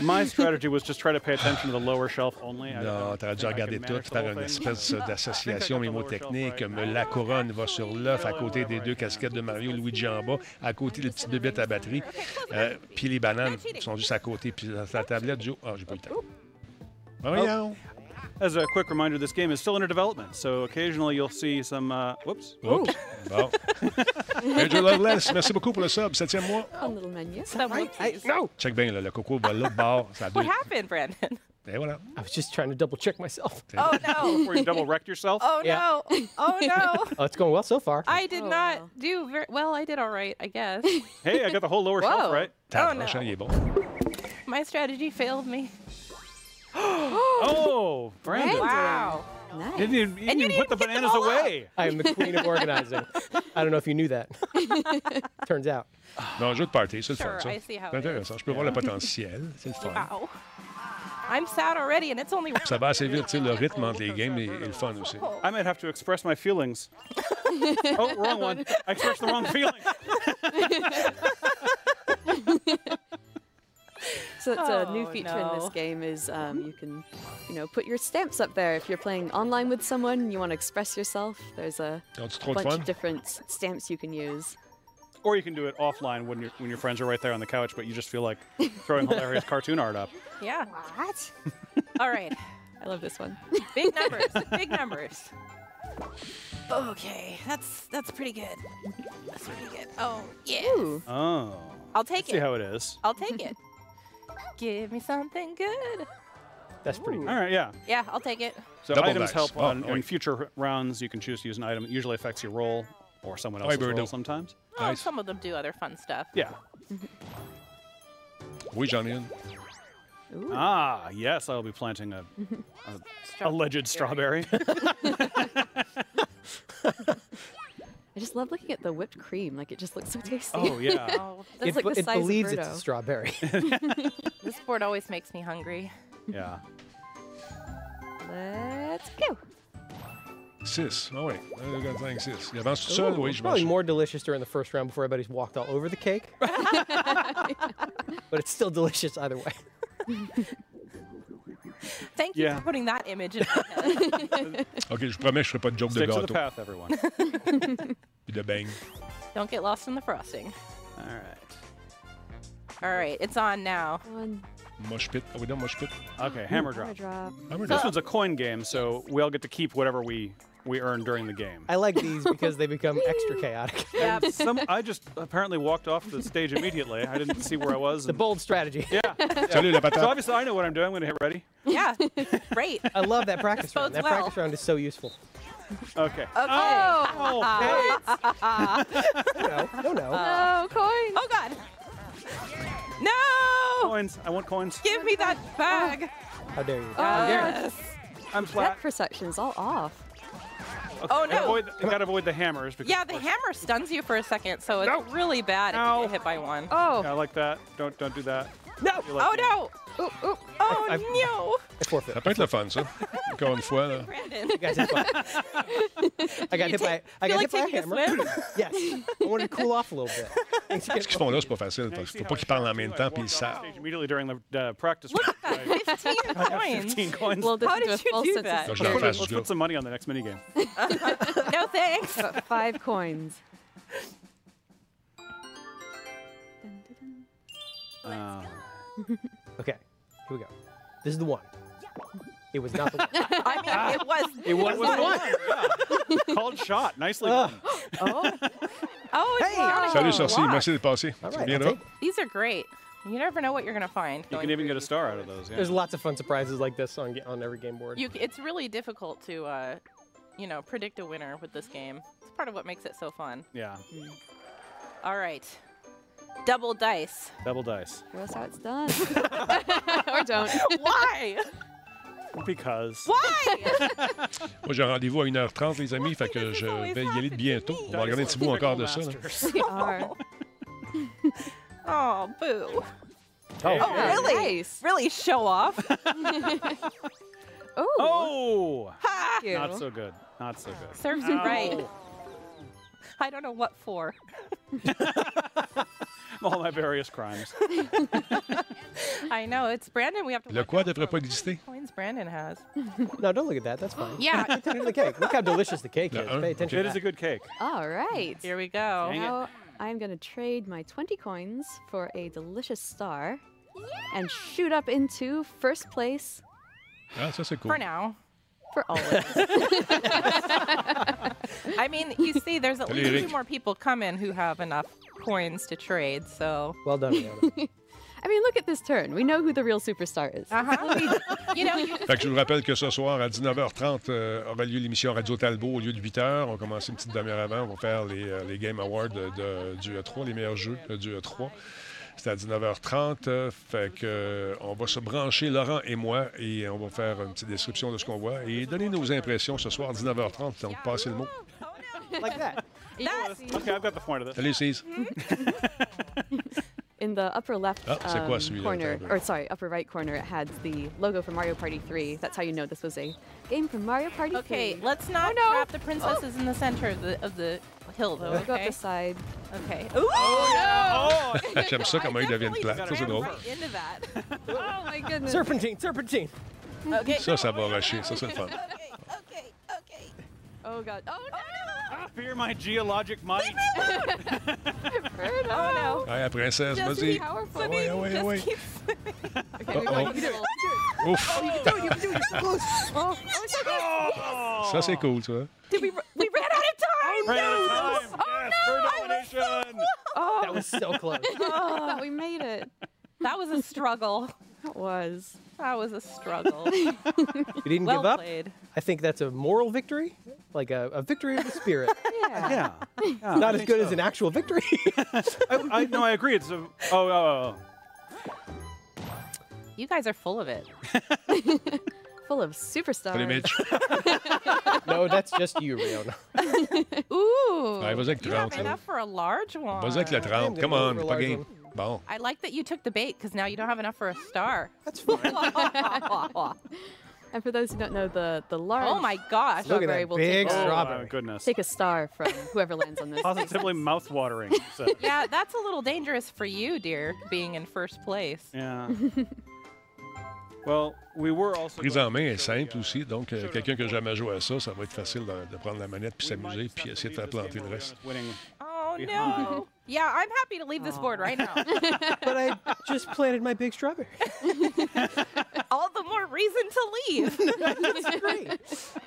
My strategy was just try to pay attention to the lower shelf only. I- Non, don't t'aurais dû think I regarder can tout, manage the faire whole une thing. espèce d'association mémotechnique, comme la couronne va sur l'œuf à côté des deux casquettes de Mario, Luigi en bas, à côté des petites bébites à batterie, euh, puis les bananes sont juste à côté, puis la, la tablette du... Ah, j'ai pas eu le temps. Voyons. As a quick reminder, this game is still under development, so occasionally you'll see some. Uh, whoops. Oups. Bon. Major Loveless, merci beaucoup pour le sub, septième mois. Fun little menu. Some whoopsies. No! Check bien, là, le coco va l'autre bord, ça. What happened, Brandon? Et voilà. I was just trying to double check myself. Oh no! Where you double wrecked yourself? Oh Yeah. no! Oh no! Oh, it's going well so far. I did Oh, not wow. do very well. I did all right, I guess. Hey, I got the whole lower shelf right. Oh, no. franchement, il est bon. My strategy failed me. Oh, Brandon. Wow. Nice. Didn't even, you And you didn't put the didn't get them bananas away. I am the queen of organizing. I don't know if you knew that. Turns out. Non, jeu de party, c'est le Sure, fun, ça. I see how C'est it is. intéressant. Je peux voir le potentiel. C'est le fun. Wow. I'm sad already, and it's only. Ça va assez vite, tu sais, le rythme entre les games est, est le fun aussi. I might have to express my feelings. oh, wrong one. I expressed the wrong feeling. So it's a new Oh, feature in this game is um, you can, you know, put your stamps up there. If you're playing online with someone and you want to express yourself, there's a Ont-tu trop de bunch fun? of different stamps you can use. Or you can do it offline when, you when your friends are right there on the couch, but you just feel like throwing hilarious cartoon art up. Yeah. What? all right. I love this one. Big numbers. big numbers. Okay, that's that's pretty good. That's pretty good. Oh yeah. Ooh. Oh. I'll take Let's see it. how it is. I'll take it. Give me something good. That's pretty All right, yeah. Yeah, I'll take it. So Double items dice. help Oh, on oh, in wait. future rounds. You can choose to use an item. It usually affects your roll or someone Hi, else's roll Birdo. sometimes. Oh, Nice. some of them do other fun stuff. Yeah. Oui, j'en ai une. Ah, yes, I'll be planting a, a alleged strawberry. I just love looking at the whipped cream. Like it just looks so tasty. Oh, yeah. Oh, That's It, like the it size believes of it's a strawberry. This board always makes me hungry. yeah. Let's go. 6. Ah oui. 1, 2, 4, 5, 6. Il avance tout seul, Ooh, oui, it's probably more delicious during the first round before everybody's walked all over the cake. but it's still delicious either way. Thank you Yeah. for putting that image in my head. OK, je vous promets, je ne ferai pas de joke Stick de to gâteau. the path, everyone. Puis de bang. Don't get lost in the frosting. All right. All right, it's on now. Mosh pit. Ah oui, non, mosh pit. Okay, hammer drop. Hammer drop. Hammer This drop. one's a coin game, so we all get to keep whatever we we earn during the game. I like these because they become extra chaotic. Yeah. Some I just apparently walked off the stage immediately. I didn't see where I was. The and- bold strategy. yeah. Salut, la So obviously I know what I'm doing. I'm gonna hit ready. Yeah, great. I love that practice round. bodes That well. practice round is so useful. Okay. Oh, oh No, no, no. No, coin. oh God. No! Coins. I want coins. Give me that bag. How dare you? Yes. I'm flat. Depth perception's all off. Oh, no. Avoid, you gotta avoid the hammers. Because Yeah, the hammer stuns you for a second, so it's really bad if you get hit by one. Oh. Yeah, I oh. like that. Don't don't do that. No. Like Oh no! Ooh, ooh. Oh I- no! I forfeit. Ça peut être le fun, ça. Encore une fois. Brandon. You guys hit by- I got hit by. I got like hit by a hammer. yes. I wanted to cool off a little bit. Thanks Ce qu'ils again. font là, c'est pas facile. Parce qu'il faut pas qu'ils parlent en même temps puis ils savent. Immediately during the uh, practice. Look at that, 15 coins. 15 coins. Well, this How is did you do that? Là, je security. l'en fasse Let's du put some money on the next minigame. No thanks. Five coins. Uh, Okay, here we go. This is the one. It was not the one. I mean, it was. It was the one. yeah. Called shot. Nicely done. Oh, oh it's Hey. not Salut, a Sorcier. Merci de passer. All Tu right, reviendras. I'll take- These are great. You never know what you're gonna find. You can even through get a star out of those. Yeah. There's lots of fun surprises like this on on every game board. You, it's really difficult to, uh, you know, predict a winner with this game. It's part of what makes it so fun. yeah. All right, double dice. Double dice. Show us how it's done. or don't. Why? Because. Why? Moi, j'ai un rendez-vous à 1h30, les amis, fait que je vais y aller de bientôt. On va regarder un petit bout encore de ça. là. Oh, boo. Oh, Oh, yeah. really? Nice. Really show off. Oh. Oh! Thank you. Not so good. Not so good. Serves you right. I don't know what for. All my various crimes. I know it's Brandon. We have to. Le watch quoi out devrait pas exister? Coins Brandon has. No, don't look at that. That's fine. Yeah. Pay attention to the cake. Look how delicious the cake is. Pay attention. It to is that. a good cake. All right. Here we go. Dang it. Now I'm going to trade my 20 coins for a delicious star and shoot up into first place Ah, ça, c'est cool. For now. For always. I mean, you see, there's at Salut, least two Eric. more people come in who have enough coins to trade. So. Well done, Rihanna. I mean, look at this turn. We know who the real superstar is. Uh-huh. you know, you Fait que je vous rappelle que ce soir, à 19h30, euh, aura lieu l'émission Radio Talbot au lieu de 8h. On va commencer une petite demi-heure avant. On va faire les, euh, les Game Awards de, de- du E3, les meilleurs jeux euh, du E3. C'est à 19h30. euh, fait que, euh, on va se brancher, Laurent et moi, et on va faire une petite description de ce qu'on voit et donner nos impressions ce soir, 19h30. Donc, passez le mot. like that. Okay, I've got the point of this. Salut, Cise. In the upper left c'est quoi um, celui-là, corner, or sorry, upper right corner, it had the logo for Mario Party 3. That's how you know this was a game from Mario Party Okay, 3. let's not trap the princesses in the center of the of the hill, though. We'll go up the side. Okay. Ooh, oh, no! J'aime ça comment ils deviennent plats. Ça, c'est drôle. Right into that. Oh my goodness. Serpentine, serpentine. Okay. Ça, ça va rusher. Ça, c'est le fun. Okay. Okay. Oh god. Oh no! I fear my geologic might. Oh no. Allez, la princesse, Just vas-y. be powerful. Ah ouais, ouais, ouais. Okay, we Uh-oh. got you. Ouf! Oh, you can do it. You can do it. You're so close. Oh, oh, it's. Ça, c'est cool, ça. Did we? We ran out of time. Ran out of no. time. Yes, bird domination. Oh, That was so close. I thought oh, we made it. that was a struggle. That was. That was a struggle. You didn't well give up. played. I think that's a moral victory, like a, a victory of the spirit. Yeah. Yeah. yeah Not I as good so. as an actual victory. I, I, no, I agree. It's a. Oh, oh, oh, oh. You guys are full of it. Full of superstars. Salut, Mitch. no, that's just you, Riona. Ooh. Allez, vas-y avec you have 30. enough for a large one. Vas-y avec la 30. Come on, for a pas game. Bon. I like that you took the bait because now you don't have enough for a star. That's fine. And for those who don't know, the the large Oh my gosh. Look at strawberry that will big take, a- strawberry. Oh, my goodness. take a star from whoever lands on this. Positively mouth-watering. So, Yeah, that's a little dangerous for you, dear, being in first place. yeah. Prise en main est simple uh, aussi, donc euh, quelqu'un qui n'a jamais joué à ça, ça va être facile de, de prendre la manette puis s'amuser puis essayer de faire planter le reste. Winning. Oh Behind. no. yeah, I'm happy to leave this board right now. but I just planted my big strawberry. All the more reason to leave. That's great.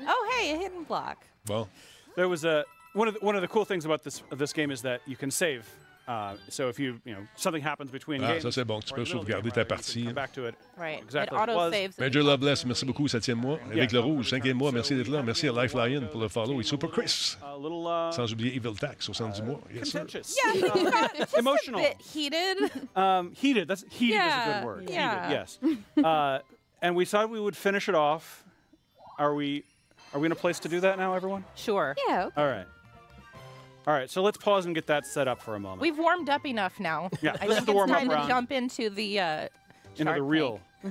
Oh, hey, a hidden block. Well, There was a one of the, one of the cool things about this this game is that you can save. Uh, so if you you know something happens between Ah, games, ça c'est bon, tu or peux in the middle of the sauvegarder game, ta right, you can partie. Come back to it. Right. Exactly It as it was. Major Loveless, merci beaucoup, septième mois. Avec le rouge, cinquième mois, merci d'être là. Merci à Lifeline pour le follow et Super Chris. Little uh, Sans oublier Evil Tax au centre du mois. Yes, contentious. Yeah, he just Emotional. a bit heated. Um, heated. That's heated is a good word. yeah. Heated, yes. uh, and we thought we would finish it off. Are we? Are we in a place to do that now, everyone? Sure. Yeah. Okay. All right. All right. So let's pause and get that set up for a moment. We've warmed up enough now. Yeah, I this think the it's warm-up time round. to jump into the uh, Into the real.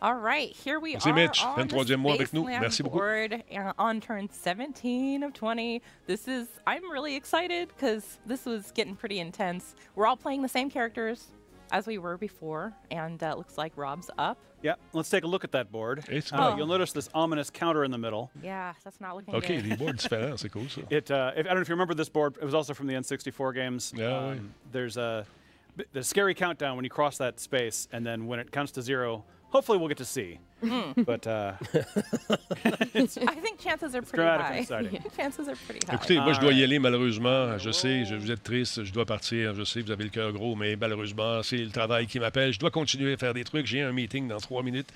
All right, here we Merci, are Mitch. on the 23e mois avec nous. Merci beaucoup. board uh, on turn 17 of 20. This is I'm really excited because this was getting pretty intense. We're all playing the same characters as we were before, and uh, looks like Rob's up. Yeah. Let's take a look at that board. It's Uh, good. You'll notice this ominous counter in the middle. Yeah, that's not looking OK, good. les boards différents, c'est cool ça. It. Uh, if, I don't know if you remember this board. It was also from the N64 games. Yeah, Um, ouais. There's a the scary countdown when you cross that space, and then when it counts to zero, hopefully we'll get to see. Mm. But uh, I think chances are pretty high. chances are pretty high. Écoutez, moi, je dois y aller, malheureusement. Je sais, je, vous êtes triste, je dois partir. Je sais, vous avez le cœur gros, mais malheureusement, c'est le travail qui m'appelle. Je dois continuer à faire des trucs. J'ai un meeting dans trois minutes.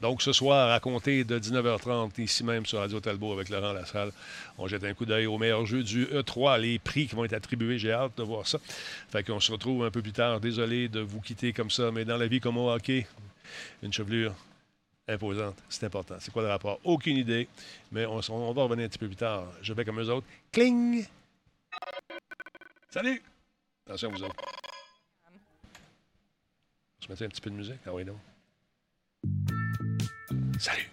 Donc, ce soir, à compter de 19h30, ici même sur Radio Talbot avec Laurent Lassalle, on jette un coup d'œil au meilleur jeu du E3, les prix qui vont être attribués. J'ai hâte de voir ça. Fait qu'on se retrouve un peu plus tard. Désolé de vous quitter comme ça, mais dans la vie comme au hockey, une chevelure imposante, c'est important. C'est quoi le rapport? Aucune idée, mais on, on va revenir un petit peu plus tard. Je vais comme eux autres. Cling! Salut! Attention, vous autres. Je mettais un petit peu de musique? Ah oui, non? Salut!